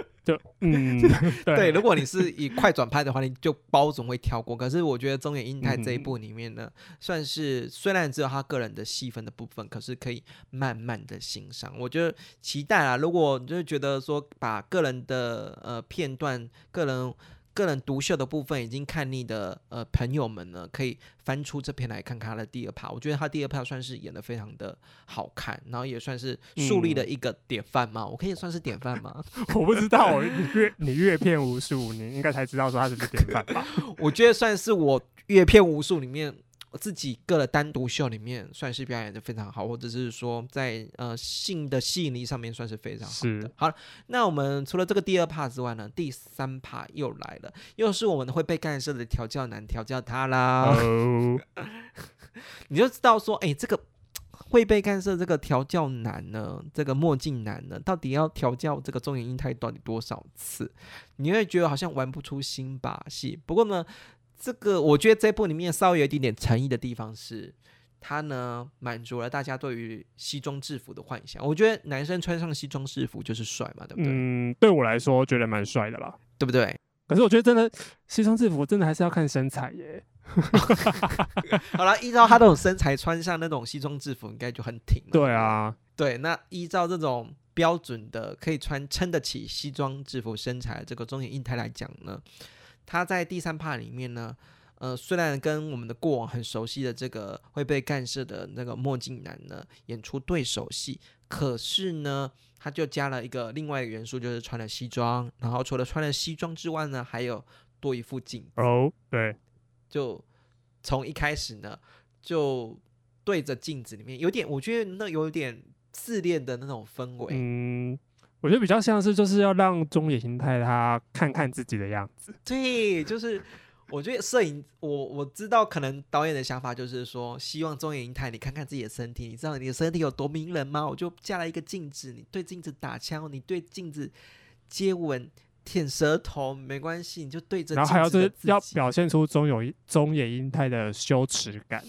就嗯，对，如果你是以快转拍的话，你就包总会跳过。可是我觉得中野英太这一部里面呢，算是虽然只有他个人的戏份的部分，可是可以慢慢的欣赏。我觉得期待啊，如果就是觉得说把个人的呃片段、个人个人独秀的部分已经看腻的呃朋友们呢，可以翻出这篇来看看他的第二趴。我觉得他第二趴算是演的非常的好看，然后也算是树立了一个典范嘛。我可以算是典范吗？我不知道，你阅你阅片无数，你应该才知道说他是个典范吧？我觉得算是我阅片无数里面。自己个的单独秀里面算是表演的非常好，或者是说在呃性的吸引力上面算是非常好的。好了，那我们除了这个第二 part 之外呢，第三 part 又来了，又是我们会被干涉的调教男调教他啦。你就知道说，哎，这个会被干涉这个调教男呢，这个墨镜男呢，到底要调教这个中原英泰到底多少次？你会觉得好像玩不出新把戏。不过呢。这个我觉得这部里面稍微有一点点诚意的地方是，它呢满足了大家对于西装制服的幻想。我觉得男生穿上西装制服就是帅嘛，对不对？嗯，对我来说觉得蛮帅的啦，对不对？可是我觉得真的西装制服真的还是要看身材耶。好了，依照他这种身材穿上那种西装制服应该就很挺。对啊，对，那依照这种标准的可以穿撑得起西装制服身材这个中年硬态来讲呢？他在第三 part 里面呢，呃，虽然跟我们的过往很熟悉的这个会被干涉的那个墨镜男呢演出对手戏，可是呢，他就加了一个另外一个元素，就是穿了西装，然后除了穿了西装之外呢，还有多一副镜。哦，对，就从一开始呢，就对着镜子里面，有点，我觉得那有点自恋的那种氛围。嗯。我觉得比较像是就是要让中野形太他看看自己的样子。对，就是我觉得摄影，我我知道可能导演的想法就是说，希望中野形太你看看自己的身体，你知道你的身体有多迷人吗？我就架了一个镜子，你对镜子打枪，你对镜子接吻。舔舌头没关系，你就对着。然后还要是要表现出中有中野英太的羞耻感。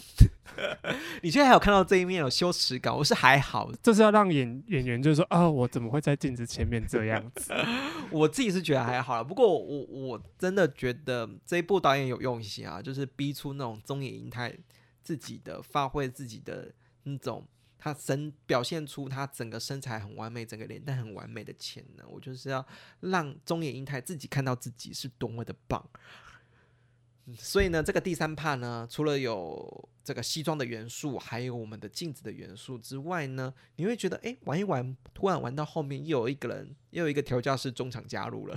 你现在还有看到这一面有羞耻感？我是还好，这是要让演演员就是说啊，我怎么会在镜子前面这样子？我自己是觉得还好了，不过我我真的觉得这一部导演有用心啊，就是逼出那种中野英太自己的发挥自己的那种。他身表现出他整个身材很完美，整个脸蛋很完美的潜能。我就是要让中野英太自己看到自己是多么的棒。所以呢，这个第三 part 呢，除了有这个西装的元素，还有我们的镜子的元素之外呢，你会觉得，哎，玩一玩，突然玩到后面又有一个人，又有一个调教师中场加入了。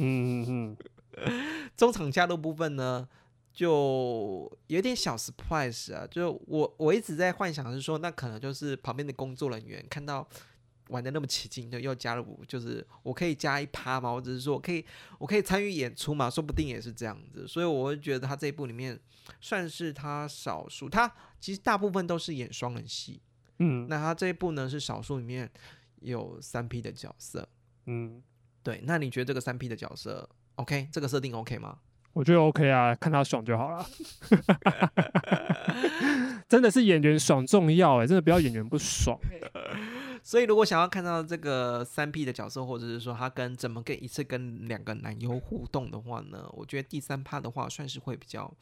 嗯嗯嗯，中场加入部分呢？就有点小 surprise 啊！就我我一直在幻想是说，那可能就是旁边的工作人员看到玩的那么起劲，就又加入，就是我可以加一趴嘛，或者是说我可以我可以参与演出嘛，说不定也是这样子。所以我会觉得他这一部里面算是他少数，他其实大部分都是演双人戏，嗯，那他这一部呢是少数里面有三 P 的角色，嗯，对。那你觉得这个三 P 的角色 OK？这个设定 OK 吗？我觉得 OK 啊，看他爽就好了。真的是演员爽重要哎，真的不要演员不爽。所以如果想要看到这个三 P 的角色，或者是说他跟怎么跟一次跟两个男优互动的话呢？我觉得第三趴的话算是会比较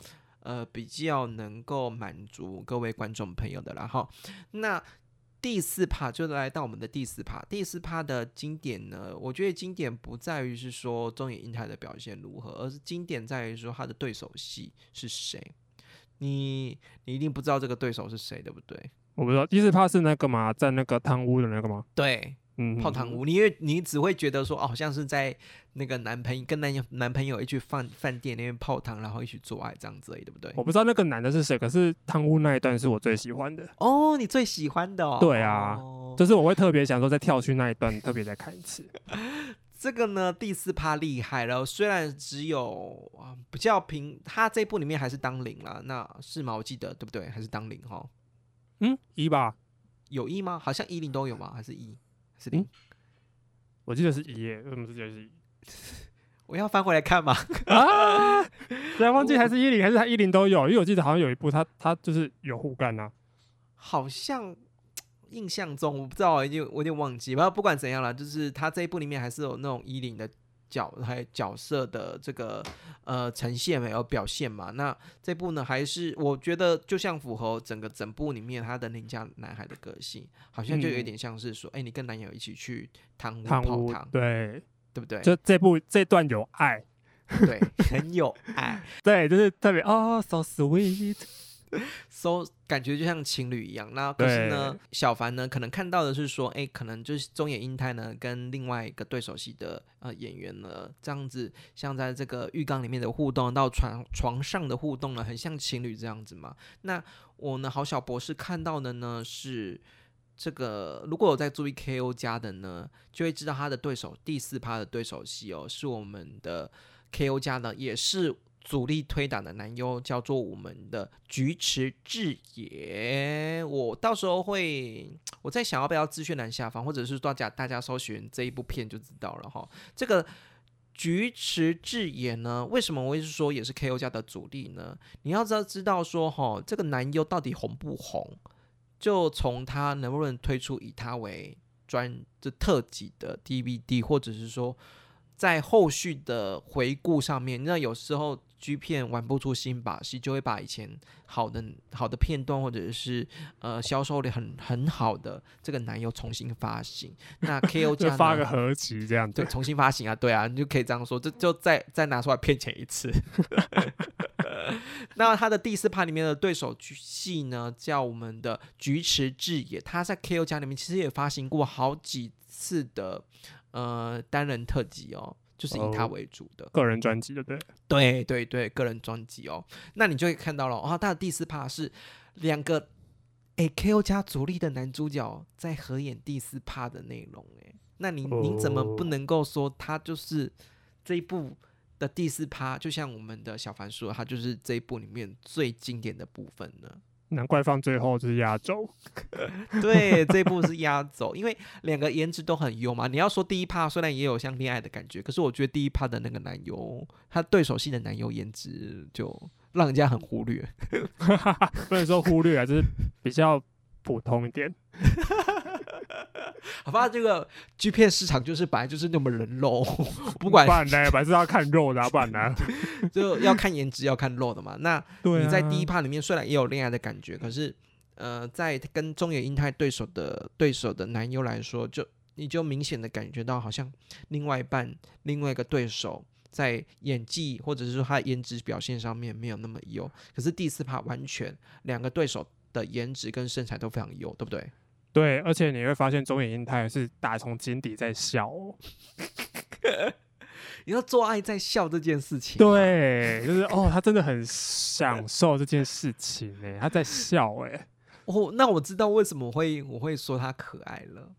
呃比较能够满足各位观众朋友的了哈。那第四趴就来到我们的第四趴，第四趴的经典呢？我觉得经典不在于是说中野英太的表现如何，而是经典在于说他的对手戏是谁。你你一定不知道这个对手是谁，对不对？我不知道第四趴是那个嘛，在那个汤屋的那个吗？对。嗯，泡汤屋，你因为你只会觉得说，哦，好像是在那个男朋友跟男友男朋友一起饭饭店那边泡汤，然后一起做爱这样子，对不对？我不知道那个男的是谁，可是汤屋那一段是我最喜欢的。哦，你最喜欢的？哦？对啊，就是我会特别想说，再跳去那一段，特别再看一次。这个呢，第四趴厉害了，虽然只有啊比较平，他这部里面还是当零了，那是吗？我记得对不对？还是当零哈？嗯，一吧？有一吗？好像一零都有吗？还是一？是零，我记得是一耶，为什么是记得是一？我要翻回来看吗？啊，突然忘记还是一零，还是他一零都有？因为我记得好像有一部他他就是有护肝呐，好像印象中我不知道，已经我有点忘记。不过不管怎样了，就是他这一部里面还是有那种一零的。角还有角色的这个呃呈现没有表现嘛？那这部呢还是我觉得就像符合整个整部里面他的邻家男孩的个性，好像就有点像是说，哎，你跟男友一起去汤屋泡汤，对对不对？就这部这段有爱，对，很有爱 对，就是特别哦，so sweet。so 感觉就像情侣一样。那可是呢，小凡呢可能看到的是说，哎，可能就是中野英太呢跟另外一个对手戏的呃演员呢，这样子像在这个浴缸里面的互动，到床床上的互动呢，很像情侣这样子嘛。那我呢，好小博士看到的呢是。这个如果有在注意 KO 家的呢，就会知道他的对手第四趴的对手戏哦，是我们的 KO 家的，也是主力推打的男优，叫做我们的菊池智也。我到时候会，我在想要不要资讯栏下方，或者是大家大家搜寻这一部片就知道了哈。这个菊池智也呢，为什么我一直说也是 KO 家的主力呢？你要知道知道说哈，这个男优到底红不红？就从他能不能推出以他为专就特辑的 DVD，或者是说在后续的回顾上面，那有时候 G 片玩不出新把戏，就会把以前好的好的片段，或者是呃销售的很很好的这个男优重新发行。那 KO 就发个合集这样子对，。重新发行啊，对啊，你就可以这样说，这就再再拿出来骗钱一次。那他的第四趴里面的对手戏呢，叫我们的菊池智也，他在 KO 家里面其实也发行过好几次的呃单人特辑哦，就是以他哦为主的。个人专辑对不对？对对对，个人专辑哦，那你就会看到了哦，他的第四趴是两个诶 KO 加主力的男主角在合演第四趴的内容诶，那你你怎么不哦能够说他就是这一部的第四趴？就像我们的小凡说，他就是这一部里面最经典的部分呢？难怪放最后就是压轴。对，这一部是压轴，因为两个颜值都很优嘛。你要说第一趴虽然也有像恋爱的感觉，可是我觉得第一趴的那个男优，他对手戏的男优颜值就让人家很忽略。不能说忽略啊，就是比较普通一点。好吧，这个 G 片市场就是本来就是那么人肉，不管不然呢，本来是要看肉的、啊，不然呢？就要看颜值，要看肉的嘛。那你在第一趴里面虽然也有恋爱的感觉，可是呃，在跟中野英太对手的对手的男优来说，就你就明显的感觉到好像另外一半另外一个对手。在演技或者是说他的颜值表现上面没有那么优，可是第四趴完全两个对手的颜值跟身材都非常优，对不对？对，而且你会发现中野英太是打从心底在笑、哦。你要做爱在笑这件事情，对，就是 哦，他真的很享受这件事情哎，他在笑哎，哦，那我知道为什么会我会说他可爱了，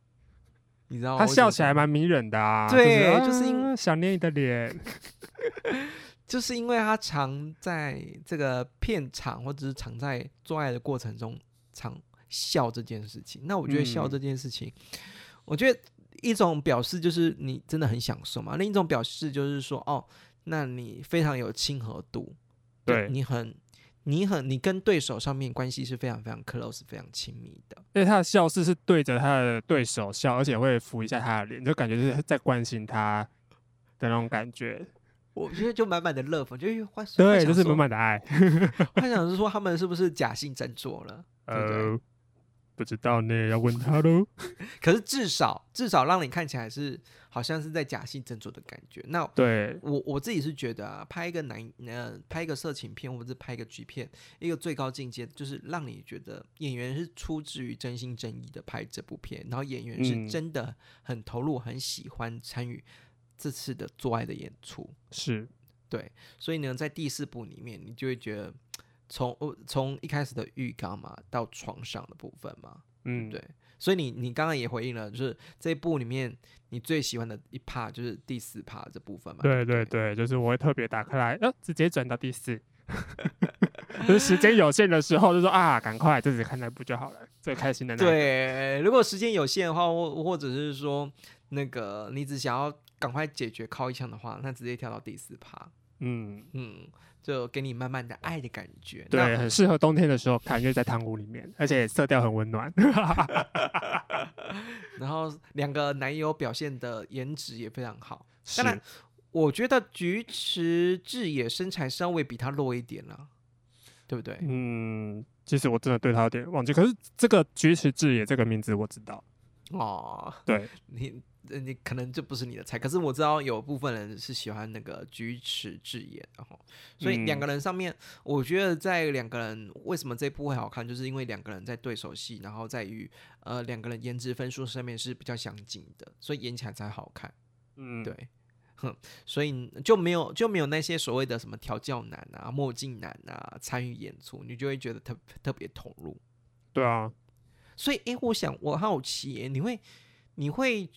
你知道吗？他笑起来蛮迷人的啊。对就就是因啊想念你的脸。就是因为他常在这个片场或者是常在做爱的过程中常笑这件事情。那我觉得笑嗯这件事情，我觉得一种表示就是你真的很享受嘛，另一种表示就是说哦，那你非常有亲和度，对你很。你很，你跟对手上面关系是非常非常 close、非常亲密的。因为他的笑是是对着他的对手笑，而且会扶一下他的脸，就感觉是在关心他的那种感觉。我觉得就满满的 love，就是幻对，就是满满满的爱。幻想是说他们是不是假性振作了？对不对呃，不知道呢，要问他喽。可是至少至少让你看起来是好像是在假性振作的感觉。那对，我我自己是觉得啊，拍一个男呃拍一个色情片或者是拍一个剧片，一个最高境界就是让你觉得演员是出自于真心真意的拍这部片，然后演员是嗯真的很投入、很喜欢参与这次的做爱的演出。是，对，所以呢，在第四部里面，你就会觉得从呃从一开始的浴缸嘛，到床上的部分嘛，嗯，对，所以你你刚刚也回应了，就是这一部里面你最喜欢的一 part 就是第四 part 这部分嘛。对对对对，就是我会特别打开来，呃，直接转到第四。就是时间有限的时候，就说啊，赶快就只看那部就好了，最开心的那。对，如果时间有限的话，或或者是说那个你只想要赶快解决靠一枪的话，那直接跳到第四 part，嗯，嗯，就给你慢慢的爱的感觉。对，很适合冬天的时候看，因为在汤屋里面，而且色调很温暖。然后两个男友表现的颜值也非常好。是当然，我觉得菊池智也身材稍微比他弱一点了，对不对？嗯，其实我真的对他有点忘记，可是这个菊池智也这个名字我知道。哦，对，你呃你可能就不是你的菜。可是我知道有部分人是喜欢那个举止智妍，然后所以两个人上面，我觉得在两个人为什么这部会好看，就是因为两个人在对手戏，然后在于呃两个人颜值分数上面是比较相近的，所以演起来才好看。嗯，对，哼，所以就没有就没有那些所谓的什么调教男啊、墨镜男啊参与演出，你就会觉得特特别投入。对啊，所以，诶，我想我好奇耶，你会你会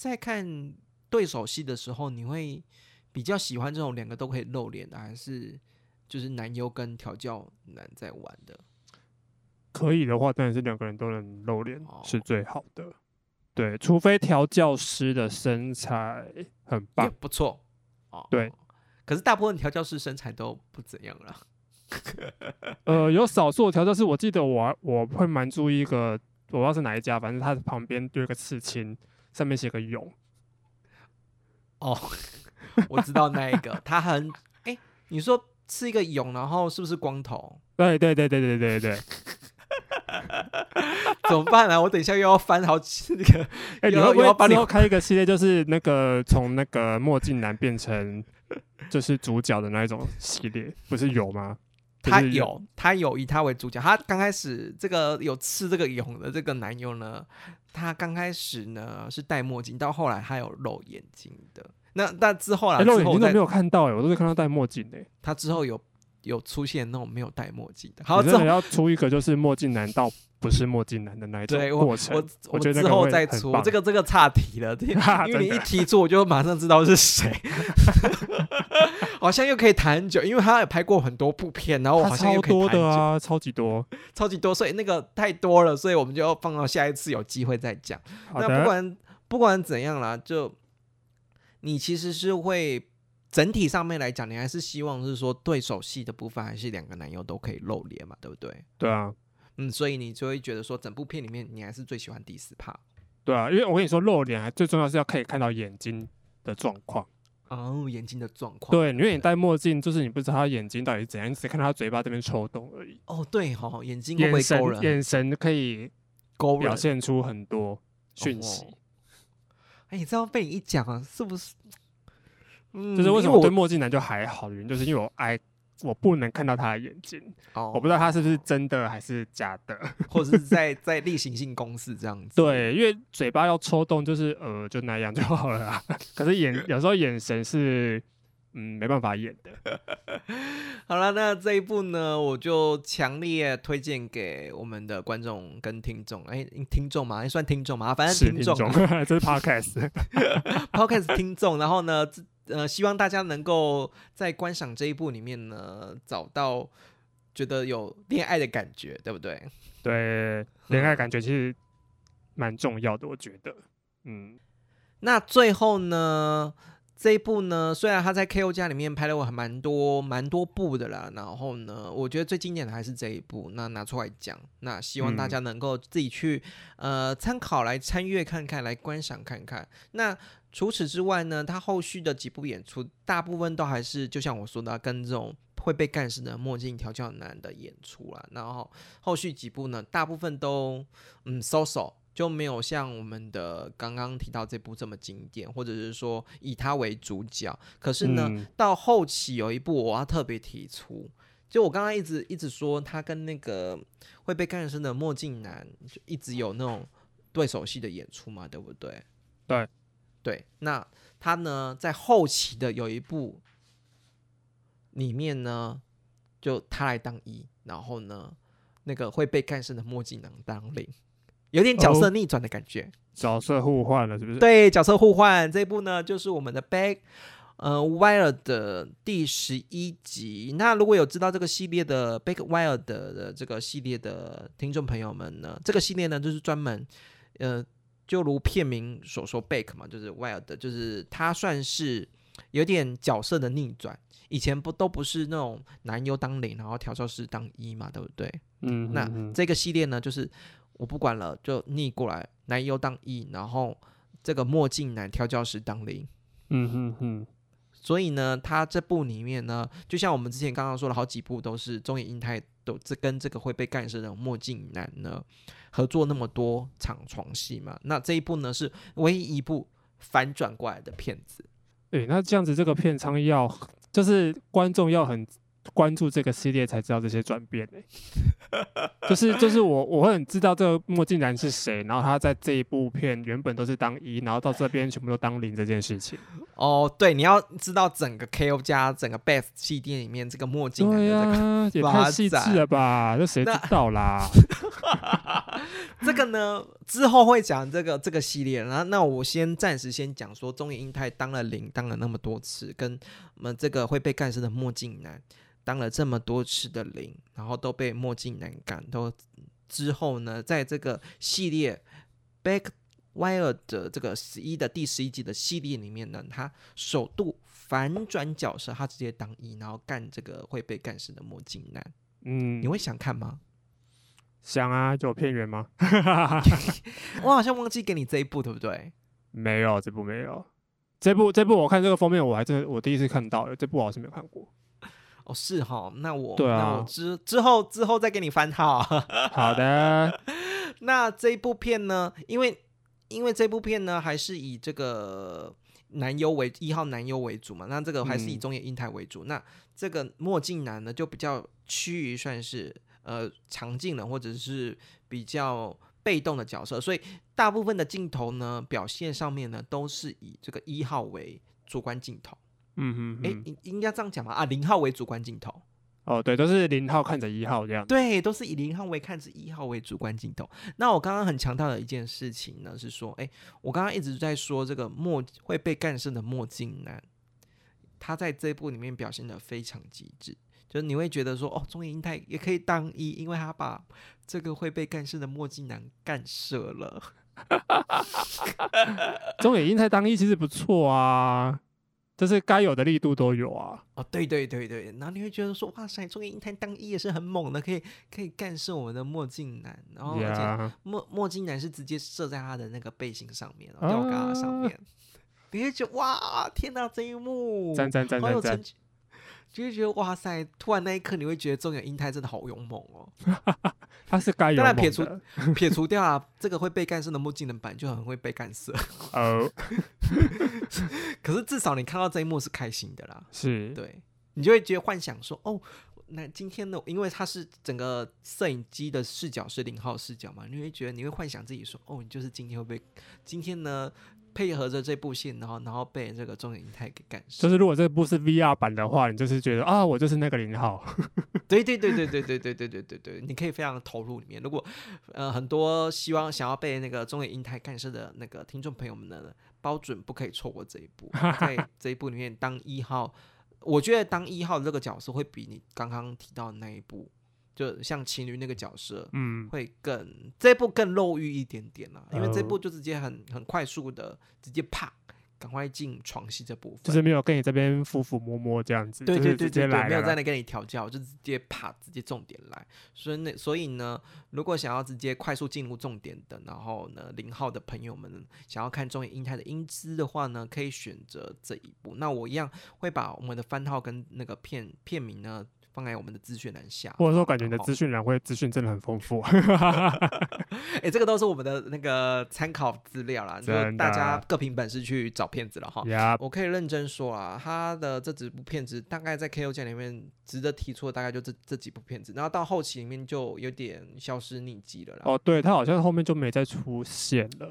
在看对手戏的时候，你会比较喜欢这种两个都可以露脸的，还是就是男优跟调教男在玩的？可以的话，当然是两个人都能露脸哦是最好的。对，除非调教师的身材很棒，不错哦。对，可是大部分调教师身材都不怎样了。呃，有少数的调教师，我记得我我会蛮注意一个，我不知道是哪一家，反正他旁边有一个刺青，上面写个勇哦。我知道那一个他很哎你说是一个勇然后是不是光头？对对对对对对对。怎么办呢我等一下又要翻好几个哎你要不要帮你开一个系列就是那个从那个墨镜男变成就是主角的那一种系列不是有吗？他有他有以他为主角。他刚开始这个有刺这个勇的这个男友呢他刚开始呢是戴墨镜，到后来他有露眼睛的。那但之后啦，哎，露眼睛都没有看到哎、我都是看到戴墨镜哎、他之后有有出现那种没有戴墨镜的。好，你真的要出一个就是墨镜男到不是墨镜男的那一种对我过程，我我觉得之后再出这个这个差题了，因为你一提出我就马上知道是谁，好像又可以谈很久，因为他有拍过很多部片，然后我好像又可以超多谈很久，的啊，超级多。超级多，所以那个太多了，所以我们就要放到下一次有机会再讲。那不，管不管怎样啦，就你其实是会整体上面来讲，你还是希望是说对手戏的部分，还是两个男优都可以露脸嘛，对不对？对啊，嗯，所以你就会觉得说，整部片里面你还是最喜欢第四趴对啊，因为我跟你说，露脸还最重要是要可以看到眼睛的状况。哦，眼睛的状况。对，因为你戴墨镜，就是你不知道他眼睛到底是怎样，你只看到他嘴巴这边抽动而已。哦，对哈、眼睛眼神会勾人？眼神可以勾表。现出很多讯息，哦哎，你知道被你一讲啊，是不是？嗯，就是为什么我对墨镜男就还好的原因，就是因为我爱我不能看到他的眼睛，哦，我不知道他是不是真的还是假的。或者是在在例行性公事这样子。对，因为嘴巴要抽动，就是呃就那样就好了啊。可是眼有时候眼神是嗯没办法演的。好了，那这一部呢，我就强烈推荐给我们的观众跟听众。哎、听众嘛，也算听众嘛，反正是听众这是 podcast。podcast 听众。然后呢，这呃，希望大家能够在观赏这一部里面呢，找到觉得有恋爱的感觉，对不对？对，恋爱感觉其实蛮重要的，我觉得。嗯，那最后呢，这一部呢，虽然他在 KO 家里面拍了我还蛮多蛮多部的啦，然后呢，我觉得最经典的还是这一部，那拿出来讲，那希望大家能够自己去、呃参考来参阅看看，来观赏看看。那除此之外呢，他后续的几部演出，大部分都还是就像我说的，跟这种会被干死的墨镜调教男的演出啦。然后后续几部呢，大部分都嗯收手。就没有像我们的刚刚提到这部这么经典，或者是说以他为主角。可是呢，嗯到后期有一部我要特别提出，就我刚刚一直一直说他跟那个会被干生的墨镜男就一直有那种对手戏的演出嘛，对不对？对对，那他呢在后期的有一部里面呢，就他来当一，然后呢那个会被干生的墨镜男当零，有点角色哦逆转的感觉。角色互换了，是不是？对，角色互换这一部呢，就是我们的 Back 呃 Wild 的第十一集。那如果有知道这个系列的 Back Wild 的这个系列的听众朋友们呢，这个系列呢就是专门呃，就如片名所说，Back 嘛，就是 Wild，就是它算是有点角色的逆转。以前不都不是那种男优当零，然后调教师当一嘛，对不对？嗯，那这个系列呢，就是我不管了，就逆过来，男优当一，然后这个墨镜男调教师当零。嗯哼哼，所以呢，他这部里面呢，就像我们之前刚刚说了好几部，都是中野英太都这跟这个会被干涉的墨镜男呢合作那么多场床戏嘛。那这一部呢是唯一一部反转过来的片子。对，那这样子这个片仓要就是观众要很关注这个系列才知道这些转变欸 就是就是我我会很知道这个墨镜男是谁，然后他在这一部片原本都是当一，然后到这边全部都当零这件事情。哦，对，你要知道整个 KO 加整个 Beth 系列里面这个墨镜男对的这个、呀、也发太细致了吧？这谁知道啦？这个呢，之后会讲这个这个系列。然后，那我先暂时先讲说，中野英太当了零，当了那么多次，跟我们这个会被干事的墨镜男当了这么多次的零，然后都被墨镜男干。都之后呢，在这个系列 Back Wire 的这个十一的第十一集的系列里面呢，他首度反转角色，他直接当一，然后干这个会被干死的墨镜男。嗯你，会想看吗？想啊，就有片源吗？我好像忘记给你这一部，对不对？没有，这部没有。这部这部我看这个封面，我还真我第一次看到，这部我好像没有看过。哦，是哈，那我对啊那我之之后之后再给你翻号。好的，那这一部片呢，因为因为这部片呢还是以这个男优为一号男优为主嘛，那这个还是以嗯中野英太为主。那这个墨镜男呢，就比较趋于算是呃常进人或者是比较被动的角色，所以大部分的镜头呢表现上面呢都是以这个一号为主观镜头。诶，嗯哼哼，应应该这样讲吧？啊，零号为主观镜头。哦，对，都是零号看着一号这样。对，都是以零号为看着一号为主观镜头。那我刚刚很强调的一件事情呢，是说，哎，我刚刚一直在说这个墨会被干涉的墨镜男，他在这部里面表现的非常极致，就是你会觉得说，哦，中野英太也可以当一，因为他把这个会被干涉的墨镜男干涉了。中野英太当一其实不错啊，就是该有的力度都有啊。哦，对对对对，然后你会觉得说，哇塞，中野英台当一也是很猛的，可以可以干涉我们的墨镜男，然后而且呀，墨墨镜男是直接射在他的那个背心上面，吊嘎上啊面，你会觉得哇，天哪，这一幕赞赞赞赞赞！就，就会觉得哇塞，突然那一刻你会觉得中原英太真的好勇猛哦。他是该当然撇除。撇除掉啊，这个会被干涉的墨镜人版就很会被干涉，哦，可是至少你看到这一幕是开心的啦，是，对你就会觉得幻想说哦。那今天呢？因为它是整个摄影机的视角是零号视角嘛，你会觉得你会幻想自己说，哦，你就是今天会被今天呢配合着这部戏，然后然后被这个中原英太给干死。就是如果这部是 VR 版的话，你就是觉得啊，我就是那个零号。对对对对对对对对对对对，你可以非常投入里面。如果呃很多希望想要被那个中野英台干涉的那个听众朋友们呢，包准不可以错过这一部，在这一部里面当一号，我觉得当一号的这个角色会比你刚刚提到的那一部，就像情侣那个角色。嗯，会更这部更肉欲一点点啦，因为这哦部就直接很很快速的直接啪，赶快进床戏这部分，就是没有跟你这边抚抚摸摸这样子，对对对对对。没有在那跟你调教，就直接啪直接重点来。所以那所以呢，如果想要直接快速进入重点的，然后呢零号的朋友们想要看中野英泰的英姿的话呢，可以选择这一部。那我一样会把我们的番号跟那个片片名呢放在我们的资讯栏下。或者说，感觉你的资讯栏会资讯真的很丰富。哎、这个都是我们的那个参考资料啦，就大家各凭本事去找片子了哈。呀，我可以认真说啊，他的这几部片子大概在 KO 奖里面值得提出的大概就这这几部片子，然后到后期里面就有点消失匿迹了啦。哦，对他好像后面就没再出现了。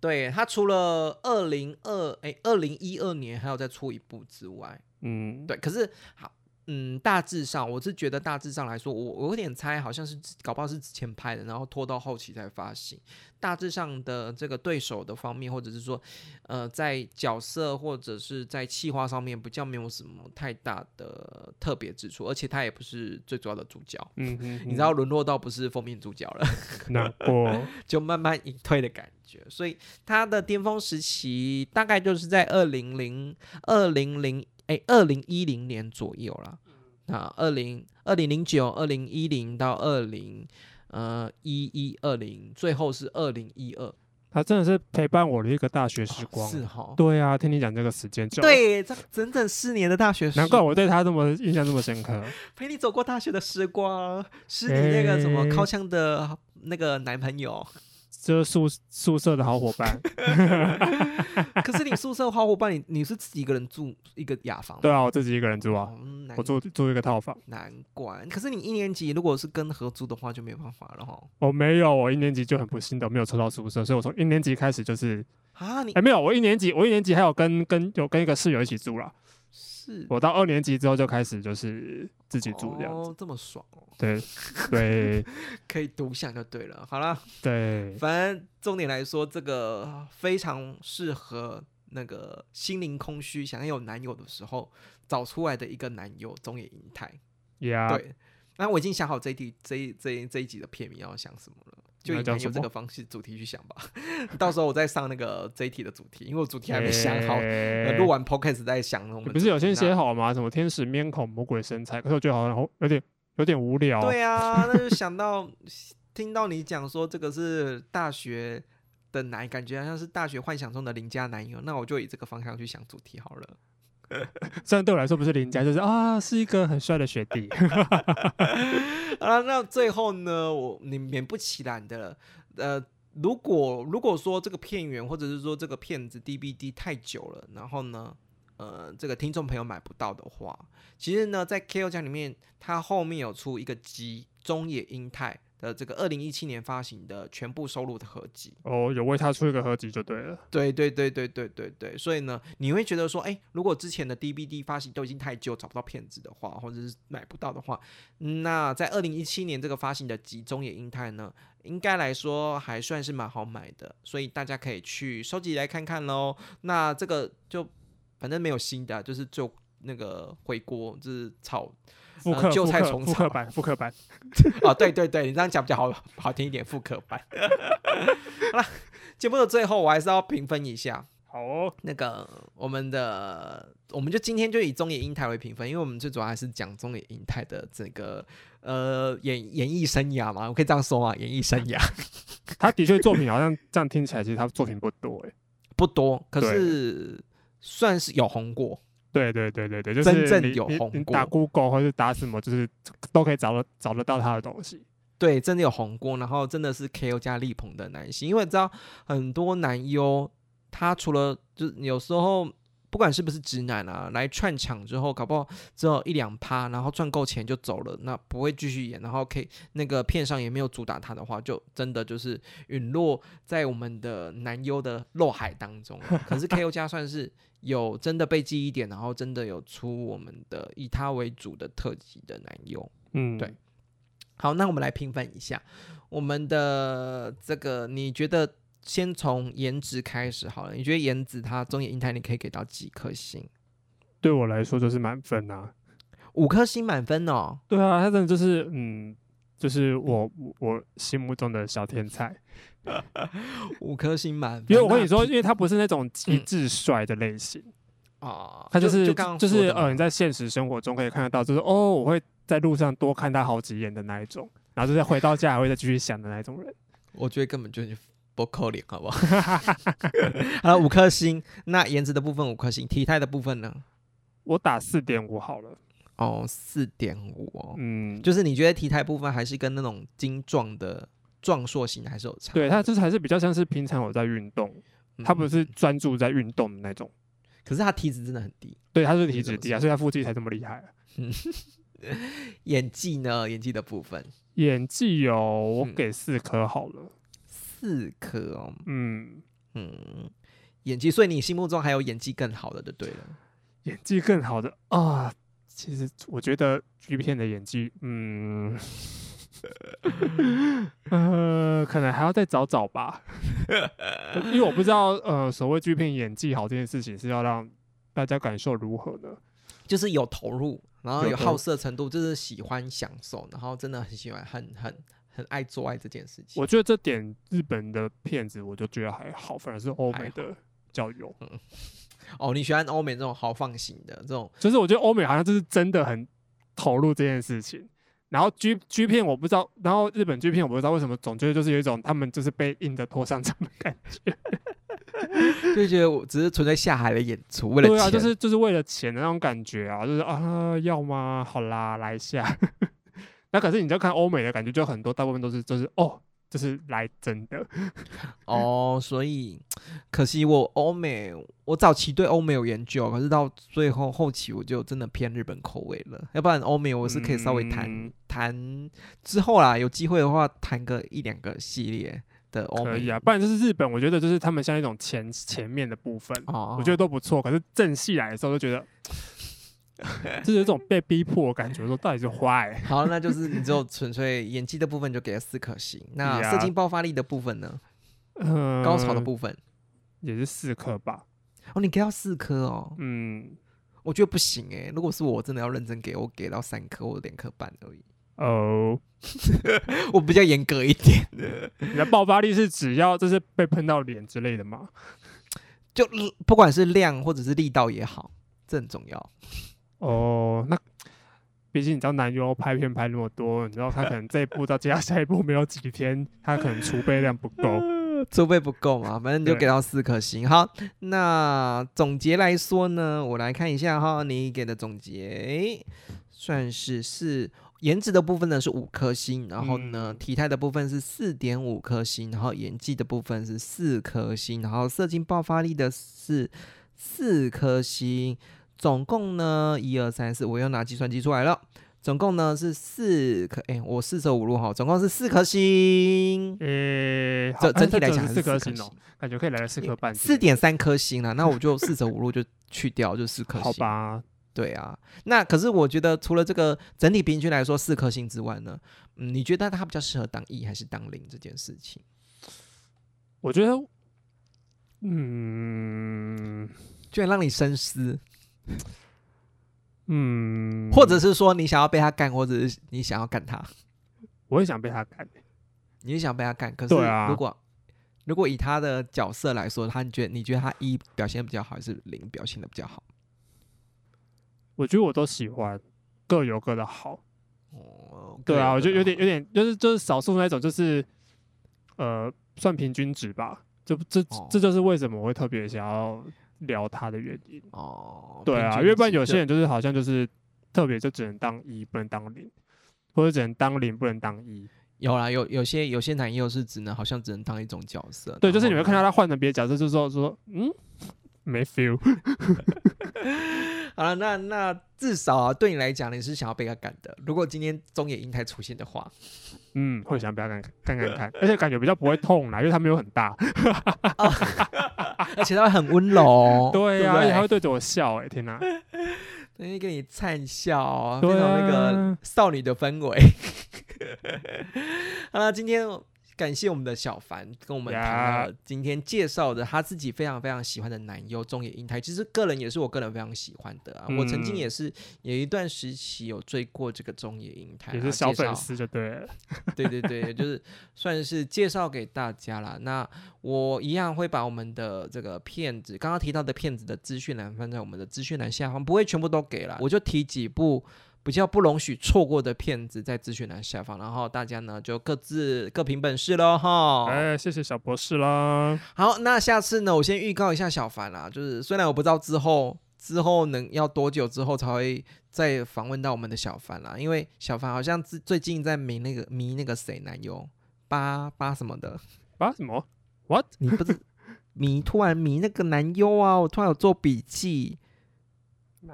对他除了二零二哎二零一二年还有再出一部之外，嗯，对，可是好。嗯，大致上我是觉得大致上来说，我我有点猜，好像是搞不好是之前拍的，然后拖到后期才发行。大致上的这个对手的方面，或者是说，呃，在角色或者是在气划上面，比较没有什么太大的特别之处，而且他也不是最主要的主角，嗯哼，你知道沦落到不是封面主角了。难过。就慢慢隐退的感觉。所以他的巅峰时期大概就是在二零零二零零哎二零一零年左右啦。那二零二零零九、二零一零到二零呃一一二零，最后是二零一二。他真的是陪伴我的一个大学时光。是哈，对啊，听你讲这个时间久，，对，这整整四年的大学时光，难怪我对他这么印象这么深刻。陪你走过大学的时光，是你那个什么哎靠枪的那个男朋友。就是宿宿舍的好伙伴。可是你宿舍好伙伴，你你是自己一个人住一个雅房吗？对啊，我自己一个人住啊，哦，我住住一个套房。难怪。可是你一年级如果是跟合租的话，就没有办法了哈。我没有，我一年级就很不幸的没有抽到宿舍，所以我从一年级开始就是，啊，你哎、没有，我一年级我一年级还有跟跟有跟一个室友一起住啦。是我到二年级之后就开始就是自己住这样子。哦，这么爽哦，对对 可以独享就对了。好了，对，反正重点来说，这个非常适合那个心灵空虚、想要有男友的时候找出来的一个男友中野银太。呀，对，那我已经想好这一题这一这一这一集的片名要想什么了，就以这个方式主题去想吧。到时候我再上那个这一题的主题，因为我主题还没想好。录完 podcast 再想我们不是有先写好吗？什么天使面孔、魔鬼身材？可是我觉得好像有点有点无聊。对啊，那就想到听到你讲说这个是大学的男，感觉好像是大学幻想中的邻家男友，那我就以这个方向去想主题好了。虽然对我来说不是邻家，就是啊，是一个很帅的学弟。好了，那最后呢，我你免不其然的，呃。如果如果说这个片源或者是说这个片子 DVD 太久了，然后呢，呃，这个听众朋友买不到的话，其实呢，在 KO 奖里面，它后面有出一个集中野英太的这个二零一七年发行的全部收录的合集。哦，有为他出一个合集就对了。对对对对对对对，所以呢，你会觉得说，哎，如果之前的 DVD 发行都已经太久，找不到片子的话，或者是买不到的话，那在二零一七年这个发行的集中野英泰呢，应该来说还算是蛮好买的，所以大家可以去收集来看看喽。那这个就反正没有新的啊，就是就那个回锅，就是炒复刻、菜虫草复刻版、复刻版。哦，对对对，你这样讲比较好好听一点，复刻版。好了，节目的最后我还是要评分一下。好哦，那个我们的，我们就今天就以中野英太为评分，因为我们最主要还是讲中野英太的这个呃演演艺生涯嘛，我可以这样说嘛，演艺生涯 他的确作品好像这样听起来，其实他作品不多哎。不多，可是算是有红过。对对对对对，就是真正你你有红过打 Google 或者打什么，就是都可以找得找得到他的东西。对，真的有红过，然后真的是 KO 加力捧的男星，因为知道很多男优，他除了就是有时候不管是不是直男啊，来串场之后，搞不好只有一两趴，然后赚够钱就走了，那不会继续演，然后可以那个片上也没有主打他的话，就真的就是陨落在我们的男优的落海当中。可是 KO 加算是有真的被记忆点，然后真的有出我们的以他为主的特辑的男优。嗯，对好，那我们来评分一下我们的这个，你觉得先从颜值开始好了？你觉得颜值它中野英太你可以给到几颗星？对我来说就是满分啊。五颗星满分哦。对啊，他真的就是嗯，就是我我我心目中的小天才。五颗星满分。因为我跟你说，因为他不是那种极致帅的类型，啊，他就是就是说的嘛呃，你在现实生活中可以看得到，就是哦，我会在路上多看他好几眼的那一种，然后就是回到家还会再继续想的那一种人。我觉得根本就是不扣脸，好不好？好了，五颗星。那颜值的部分五颗星，体态的部分呢？我打四点五好了，哦，四点五哦。嗯，就是你觉得体态部分还是跟那种精壮的壮硕型还是有差？对他就是还是比较像是平常有在运动，嗯他不是专注在运动的那种。可是他体脂真的很低。对，他是体脂低啊，所以他腹肌才这么厉害啊、演技呢？演技的部分演技有我嗯给四颗好了，四颗哦，嗯，嗯，演技，所以你心目中还有演技更好的就对了。演技更好的啊，其实我觉得 G 片的演技，嗯，呃，可能还要再找找吧，因为我不知道，呃，所谓 G 片演技好这件事情是要让大家感受如何呢？就是有投入，然后有好色程度，就是喜欢享受，然后真的很喜欢，很很很爱做爱这件事情。我觉得这点日本的片子我就觉得还好，反而是欧美的较有。哦，你喜欢欧美这种豪放型的这种，就是我觉得欧美好像就是真的很投入这件事情。然后 G G 片我不知道，然后日本 G 片我不知道为什么总觉得就是有一种他们就是被硬的拖上场的感觉。就觉得我只是存在下海的演出，为了对啊，钱。就是就是为了钱的那种感觉啊，就是啊要吗？好啦，来一下。那可是你就看欧美的感觉，就很多大部分都是就是哦，就是来真的。哦，所以可惜我欧美，我早期对欧美有研究，可是到最后后期我就真的偏日本口味了。要不然欧美我是可以稍微谈嗯谈之后啦，有机会的话谈个一两个系列的欧美可以啊，不然就是日本，我觉得就是他们像一种前前面的部分，哦，我觉得都不错。可是正戏来的时候，就觉得 就是有一种被逼迫的感觉，说到底是坏。好，那就是你只有纯粹演技的部分就给了四颗星。那射精爆发力的部分呢？嗯，高潮的部分也是四颗吧。哦，你给到四颗哦，嗯，我觉得不行诶。如果是我真的要认真给，我给到三颗或两颗半而已。哦，我比较严格一点，你的爆发力是只要就是被喷到脸之类的吗？就不管是量或者是力道也好，这很重要。哦，那毕竟你知道男优拍片拍那么多，你知道他可能这一部到接下下一部没有几天，他可能储备量不够。储备不够嘛，反正就给到四颗星。好，那总结来说呢，我来看一下哈，你给的总结，算是是颜值的部分呢是五颗星，然后呢、嗯体态的部分是四点五颗星，然后演技的部分是四颗星，然后射精爆发力的是四颗星，总共呢一二三四，我又拿计算机出来了。总共呢是四颗，哎、我四舍五入哈，总共是四颗星。诶、好整整体来讲是四颗星哦、感觉可以来个四颗半。四点三颗星了，那我就四舍五入就去掉，就四颗星。好，吧，对啊。那可是我觉得除了这个整体平均来说四颗星之外呢，嗯，你觉得它比较适合当一还是当零这件事情？我觉得，嗯居然让你深思，嗯，或者是说你想要被他干，或者是你想要干他，我也想被他干。你也想被他干。可是如果、如果以他的角色来说，他你觉得你觉得他一表现得比较好，还是零表现的比较好？我觉得我都喜欢，各有各的好。哦，对啊，我觉得有点。点有点就是就是少数那种就是呃算平均值吧。这这哦这就是为什么我会特别想要聊他的原因。哦，对啊，因为不然有些人就是好像就是特别就只能当一不能当零，或者只能当零不能当一。有啦，有有些有些男优是只能好像只能当一种角色，对，就是你会看到他换成别的角色，就是说说嗯没 feel。好了，那那至少啊，对你来讲，你是想要被他干的。如果今天中野英太出现的话，嗯，会想不要看看看看，而且感觉比较不会痛啦，因为他没有很大。而且他会很温柔，对呀、不而且他会对着我笑、哎，天哪！对，跟你灿笑，对非常那个啊少女的氛围。好了，今天感谢我们的小凡跟我们谈了今天介绍的他自己非常非常喜欢的男优中野英台，其实个人也是我个人非常喜欢的啊。我曾经嗯也是有一段时期有追过这个中野英台啊，也是小粉丝就对了。对对对，就是算是介绍给大家啦。那我一样会把我们的这个片子，刚刚提到的片子的资讯栏放在我们的资讯栏下方，不会全部都给了，我就提几部比较不容许错过的片子在资讯栏下方，然后大家呢就各自各凭本事喽哈。哎，谢谢小博士啦。好，那下次呢，我先预告一下小凡啦，就是虽然我不知道之后之后能要多久之后才会再访问到我们的小凡啦，因为小凡好像最最近在迷那个迷那个谁男优八八什么的，八什么？你不是 迷突然迷那个男优啊，我突然有做笔记，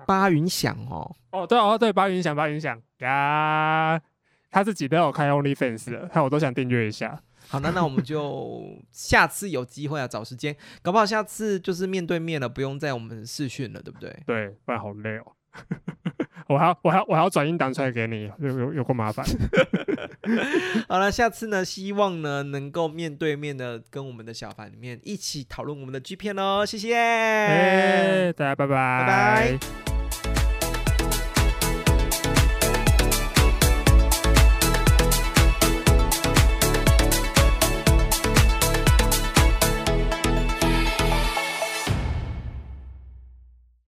八云响哦，哦，对哦，对，八云响，八云响呀，他自己都有开 OnlyFans 了，看我都想订阅一下。好，那那我们就 下次有机会啊，找时间，搞不好下次就是面对面了，不用在我们视讯了，对不对？对，不然好累哦。我还要我还要我还要转音档出来给你，有有有够麻烦。好了，下次呢，希望呢能够面对面的跟我们的小凡里面一起讨论我们的 G 片哦，谢谢，哎，大家拜拜，拜拜。